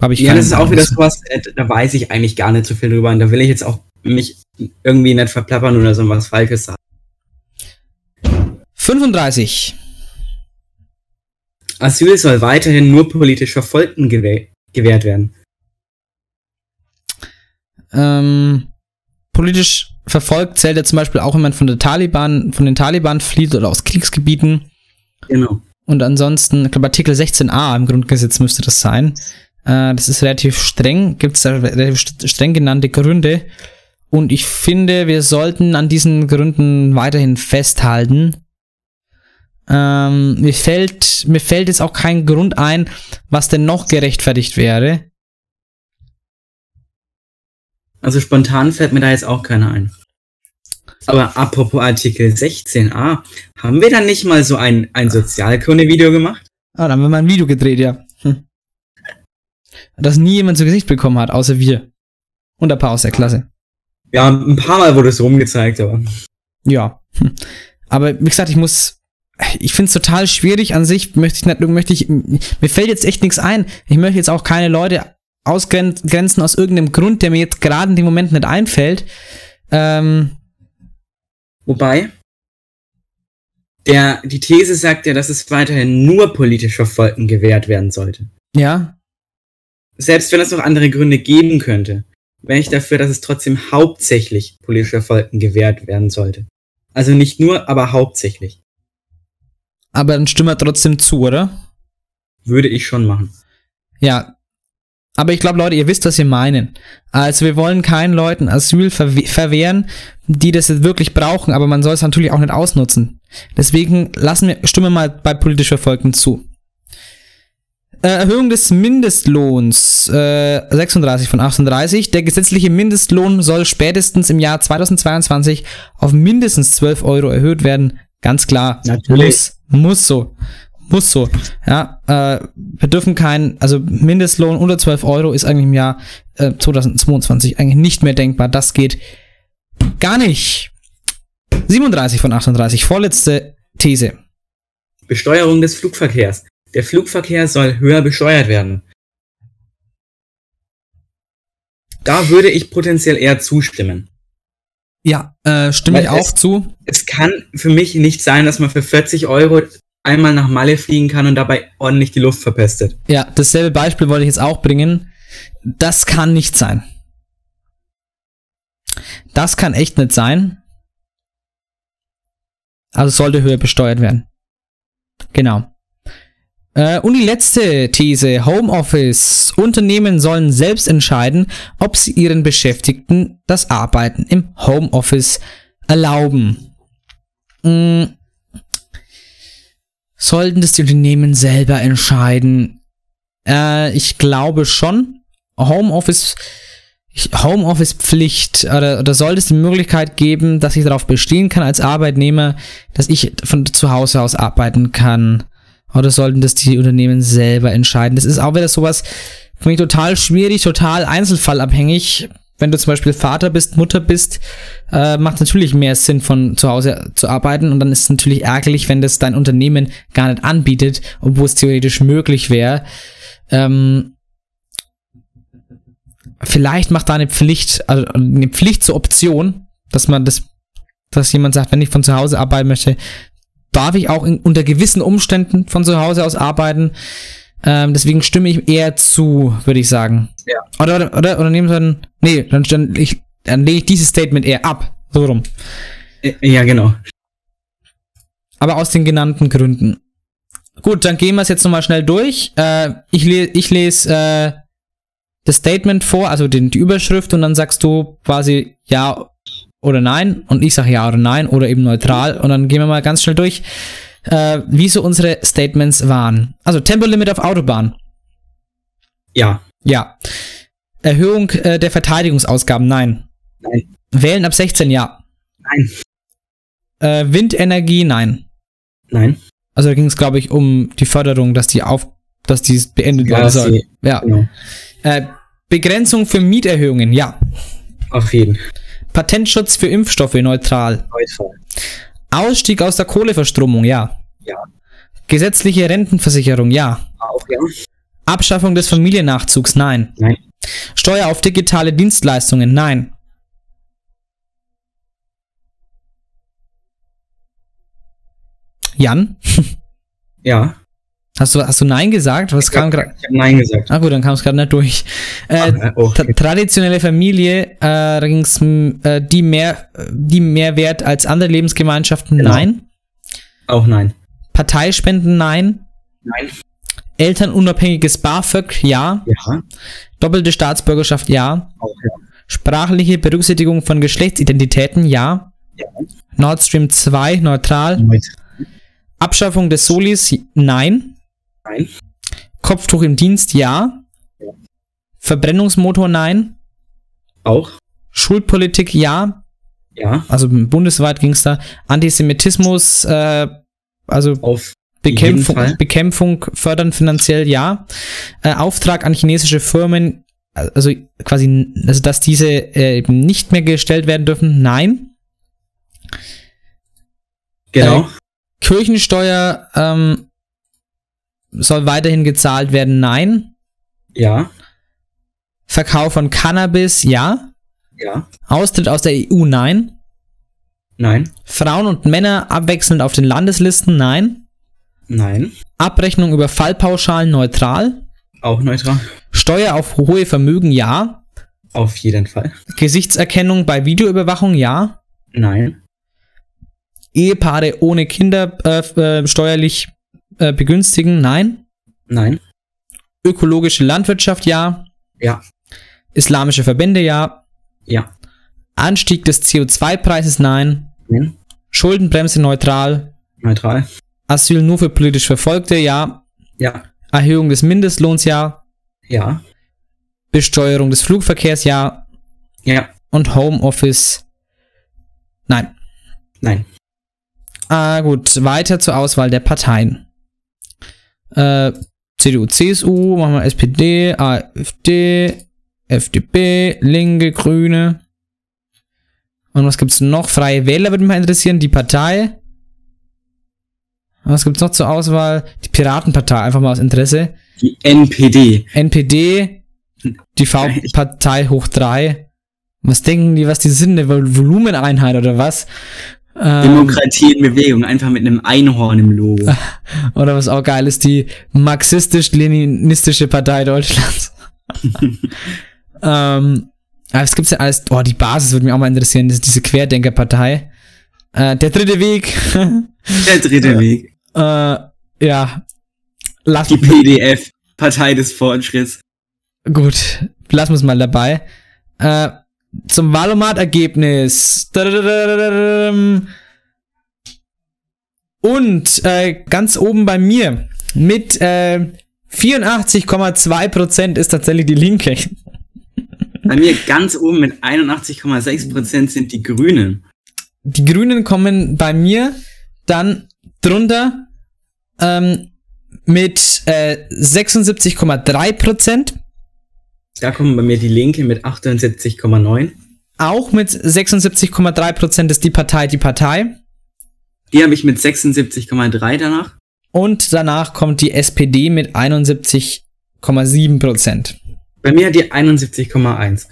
hab ich Ja, das ist auch wieder sowas, äh, da weiß ich eigentlich gar nicht so viel drüber und da will ich jetzt auch mich irgendwie nicht verplappern oder so was Falsches sagen. 35. Asyl soll weiterhin nur politisch Verfolgten gewäh gewährt werden. Ähm, politisch verfolgt zählt ja zum Beispiel auch jemand von der Taliban, von den Taliban flieht oder aus Kriegsgebieten. Genau. Und ansonsten, ich glaube Artikel 16a im Grundgesetz müsste das sein. Äh, das ist relativ streng, gibt es da relativ st- streng genannte Gründe. Und ich finde, wir sollten an diesen Gründen weiterhin festhalten. Ähm, mir fällt, mir fällt jetzt auch kein Grund ein, was denn noch gerechtfertigt wäre. Also spontan fällt mir da jetzt auch keiner ein. Aber apropos Artikel 16a, haben wir dann nicht mal so ein, ein Sozialkunde-Video gemacht? Ah, da haben wir mal ein Video gedreht, ja. Hm. Das nie jemand zu Gesicht bekommen hat, außer wir. Und ein paar aus der Klasse. Ja, ein paar Mal wurde es rumgezeigt, aber. Ja. Hm. Aber wie gesagt, ich muss. Ich finde es total schwierig an sich. Möchte ich nicht, möchte ich. Mir fällt jetzt echt nichts ein. Ich möchte jetzt auch keine Leute ausgrenzen aus irgendeinem Grund, der mir jetzt gerade in dem Moment nicht einfällt. Ähm, Wobei, der, die These sagt ja, dass es weiterhin nur politisch Verfolgten gewährt werden sollte. Ja. Selbst wenn es noch andere Gründe geben könnte, wäre ich dafür, dass es trotzdem hauptsächlich politischer Folgen gewährt werden sollte. Also nicht nur, aber hauptsächlich. Aber dann stimmen wir trotzdem zu, oder? Würde ich schon machen. Ja. Aber ich glaube, Leute, ihr wisst, was wir meinen. Also wir wollen keinen Leuten Asyl verwe verwehren, die das jetzt wirklich brauchen, aber man soll es natürlich auch nicht ausnutzen. Deswegen lassen wir, stimmen wir mal bei politisch Verfolgten zu. Äh, Erhöhung des Mindestlohns äh, 36 von 38. Der gesetzliche Mindestlohn soll spätestens im Jahr 2022 auf mindestens 12 Euro erhöht werden. Ganz klar. Natürlich. Muss, muss so. Muss so. Ja, äh, wir dürfen keinen, also Mindestlohn unter 12 Euro ist eigentlich im Jahr äh, 2022 eigentlich nicht mehr denkbar. Das geht gar nicht. 37 von 38. Vorletzte These. Besteuerung des Flugverkehrs. Der Flugverkehr soll höher besteuert werden. Da würde ich potenziell eher zustimmen. Ja, äh, stimme Weil ich auch es- zu. Es kann für mich nicht sein, dass man für 40 Euro einmal nach Malle fliegen kann und dabei ordentlich die Luft verpestet. Ja, dasselbe Beispiel wollte ich jetzt auch bringen. Das kann nicht sein. Das kann echt nicht sein. Also sollte höher besteuert werden. Genau. Äh, und die letzte These, Homeoffice. Unternehmen sollen selbst entscheiden, ob sie ihren Beschäftigten das Arbeiten im Homeoffice erlauben. Mm. Sollten das die Unternehmen selber entscheiden? Äh, ich glaube schon. Homeoffice, ich- Homeoffice-Pflicht oder, oder sollte es die Möglichkeit geben, dass ich darauf bestehen kann als Arbeitnehmer, dass ich von zu Hause aus arbeiten kann? Oder sollten das die Unternehmen selber entscheiden? Das ist auch wieder sowas für mich total schwierig, total einzelfallabhängig. Wenn du zum Beispiel Vater bist, Mutter bist, äh, macht natürlich mehr Sinn, von zu Hause zu arbeiten. Und dann ist es natürlich ärgerlich, wenn das dein Unternehmen gar nicht anbietet, obwohl es theoretisch möglich wäre. Ähm, vielleicht macht da eine Pflicht, also eine Pflicht zur Option, dass man das, dass jemand sagt, wenn ich von zu Hause arbeiten möchte, darf ich auch in, unter gewissen Umständen von zu Hause aus arbeiten. Ähm, deswegen stimme ich eher zu, würde ich sagen. Ja. Oder, oder, oder, oder nehmen Sie dann, nee, dann, dann, ich, dann lege ich dieses Statement eher ab. So rum. Ja, genau. Aber aus den genannten Gründen. Gut, dann gehen wir es jetzt nochmal schnell durch. Äh, ich, le ich lese äh, das Statement vor, also den, die Überschrift, und dann sagst du quasi ja oder nein. Und ich sage ja oder nein oder eben neutral. Und dann gehen wir mal ganz schnell durch, äh, wie so unsere Statements waren. Also Tempolimit auf Autobahn. Ja. Ja. Erhöhung äh, der Verteidigungsausgaben, nein. Nein. Wählen ab 16, ja. Nein. Äh, Windenergie, nein. Nein. Also da ging es, glaube ich, um die Förderung, dass die auf, dass die beendet werden soll. die- Ja. Genau. Äh, Begrenzung für Mieterhöhungen, ja. Auf jeden. Patentschutz für Impfstoffe, neutral. Neutral. Ausstieg aus der Kohleverstromung, ja. Ja. Gesetzliche Rentenversicherung, ja. Auch ja. Abschaffung des Familiennachzugs, nein. Nein. Steuer auf digitale Dienstleistungen, nein. Jan? Ja. Hast du, hast du Nein gesagt? Was kam gerade? Ich habe Nein gesagt. Ah gut, dann kam es gerade nicht durch. Äh, Ah, tra traditionelle Familie, äh, m, äh, die mehr, die mehr wert als andere Lebensgemeinschaften, Genau. nein. Auch nein. Parteispenden, nein. Nein. Elternunabhängiges BAföG, ja. Ja. Doppelte Staatsbürgerschaft, ja. Auch ja. Sprachliche Berücksichtigung von Geschlechtsidentitäten, ja. Ja. Nord Stream 2, neutral. Neutral. Abschaffung des Solis, nein. Nein. Kopftuch im Dienst, ja. Ja. Verbrennungsmotor, nein. Auch. Schulpolitik, ja. Ja. Also bundesweit ging es da. Antisemitismus, äh, also Auf Bekämpfung. Bekämpfung fördern finanziell, ja. Äh, Auftrag an chinesische Firmen, also quasi, also dass diese äh, eben nicht mehr gestellt werden dürfen, nein. Genau. Äh, Kirchensteuer ähm, soll weiterhin gezahlt werden, nein. ja. Verkauf von Cannabis, ja. Ja. Austritt aus der EU, nein. Nein. Frauen und Männer abwechselnd auf den Landeslisten, nein. Nein. Abrechnung über Fallpauschalen, neutral. Auch neutral. Steuer auf hohe Vermögen, ja. Auf jeden Fall. Gesichtserkennung bei Videoüberwachung, ja. Nein. Ehepaare ohne Kinder äh, äh, steuerlich äh, begünstigen, nein. Nein. Ökologische Landwirtschaft, ja. Ja. Islamische Verbände, ja. Ja. Anstieg des CO2-Preises, nein. Nein. Schuldenbremse neutral. Neutral. Asyl nur für politisch Verfolgte, ja. Ja. Erhöhung des Mindestlohns, ja. Ja. Besteuerung des Flugverkehrs, ja. Ja. Und Homeoffice, nein. Nein. Ah, gut, weiter zur Auswahl der Parteien. Äh, CDU, CSU, machen wir SPD, AfD, FDP, Linke, Grüne. Und was gibt's noch? Freie Wähler würde mich mal interessieren, die Partei. Was gibt's noch zur Auswahl? Die Piratenpartei, einfach mal aus Interesse. Die NPD. NPD, die V-Partei hoch 3. Was denken die, was die sind? Eine Vol- Volumeneinheit oder was? Ähm, Demokratie in Bewegung, einfach mit einem Einhorn im Logo. Oder was auch geil ist, die marxistisch-leninistische Partei Deutschlands. ähm, aber es gibt's ja alles, oh, die Basis würde mich auch mal interessieren, das ist diese Querdenkerpartei. Äh, der dritte Weg. Der dritte Weg. äh, ja. Lass Die PDF, Partei des Fortschritts. Gut, lassen wir es mal dabei. Äh, zum Valomat-Ergebnis. Dadadadadadadam. Und äh, ganz oben bei mir mit äh, 84,2% ist tatsächlich die Linke. Bei mir ganz oben mit 81,6% sind die Grünen. Die Grünen kommen bei mir dann drunter ähm, mit äh, 76,3%. Da kommen bei mir die Linke mit 78,9. Auch mit 76,3% ist die Partei die Partei. Die habe ich mit 76,3 danach. Und danach kommt die SPD mit 71,7%. Bei mir hat die 71,1.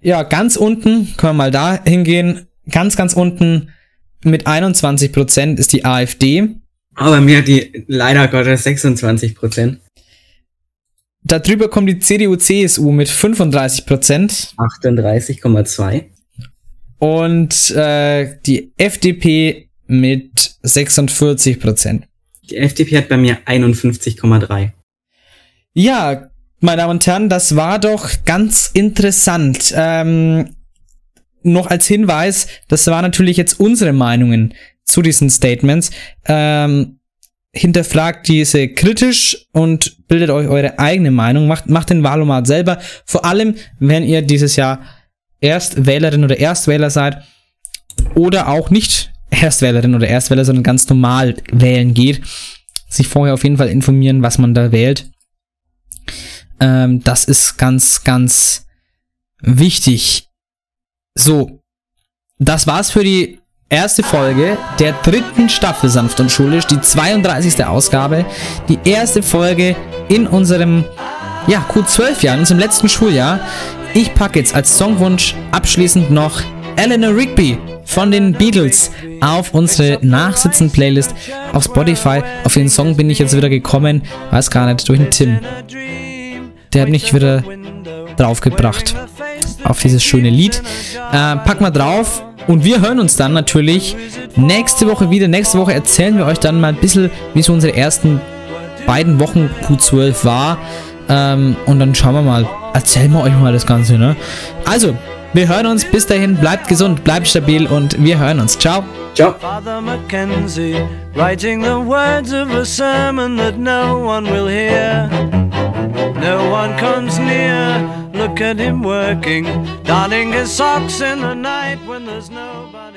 Ja, ganz unten, können wir mal da hingehen. Ganz, ganz unten mit 21% ist die AfD. Aber bei mir hat die leider Gottes 26%. Darüber kommt die CDU-CSU mit 35%. 38,2. Und äh, die FDP mit 46%. Die FDP hat bei mir 51,3. Ja, meine Damen und Herren, das war doch ganz interessant. Ähm, noch als Hinweis, das waren natürlich jetzt unsere Meinungen zu diesen Statements. Ähm, hinterfragt diese kritisch und bildet euch eure eigene Meinung. Macht, macht den Wahlomat selber. Vor allem, wenn ihr dieses Jahr Erstwählerin oder Erstwähler seid oder auch nicht Erstwählerin oder Erstwähler, sondern ganz normal wählen geht. Sich vorher auf jeden Fall informieren, was man da wählt. Ähm, das ist ganz, ganz wichtig. So, das war's für die erste Folge der dritten Staffel Sanft und Schulisch, die 32. Ausgabe, die erste Folge in unserem ja, Q12-Jahr, in unserem letzten Schuljahr. Ich packe jetzt als Songwunsch abschließend noch Eleanor Rigby von den Beatles auf unsere Nachsitzen-Playlist auf Spotify. Auf den Song bin ich jetzt wieder gekommen, weiß gar nicht, durch den Tim. Der hat mich wieder draufgebracht auf dieses schöne Lied. Äh, pack mal drauf und wir hören uns dann natürlich nächste Woche wieder. Nächste Woche erzählen wir euch dann mal ein bisschen, wie so unsere ersten beiden Wochen Q12 war. Ähm, und dann schauen wir mal, erzählen wir euch mal das Ganze, ne? Also, wir hören uns. Bis dahin, bleibt gesund, bleibt stabil und wir hören uns. Ciao. Ciao. Father Mackenzie, writing the words of a sermon that no one will hear. No one comes near. Look at him working, darning his socks in the night when there's nobody.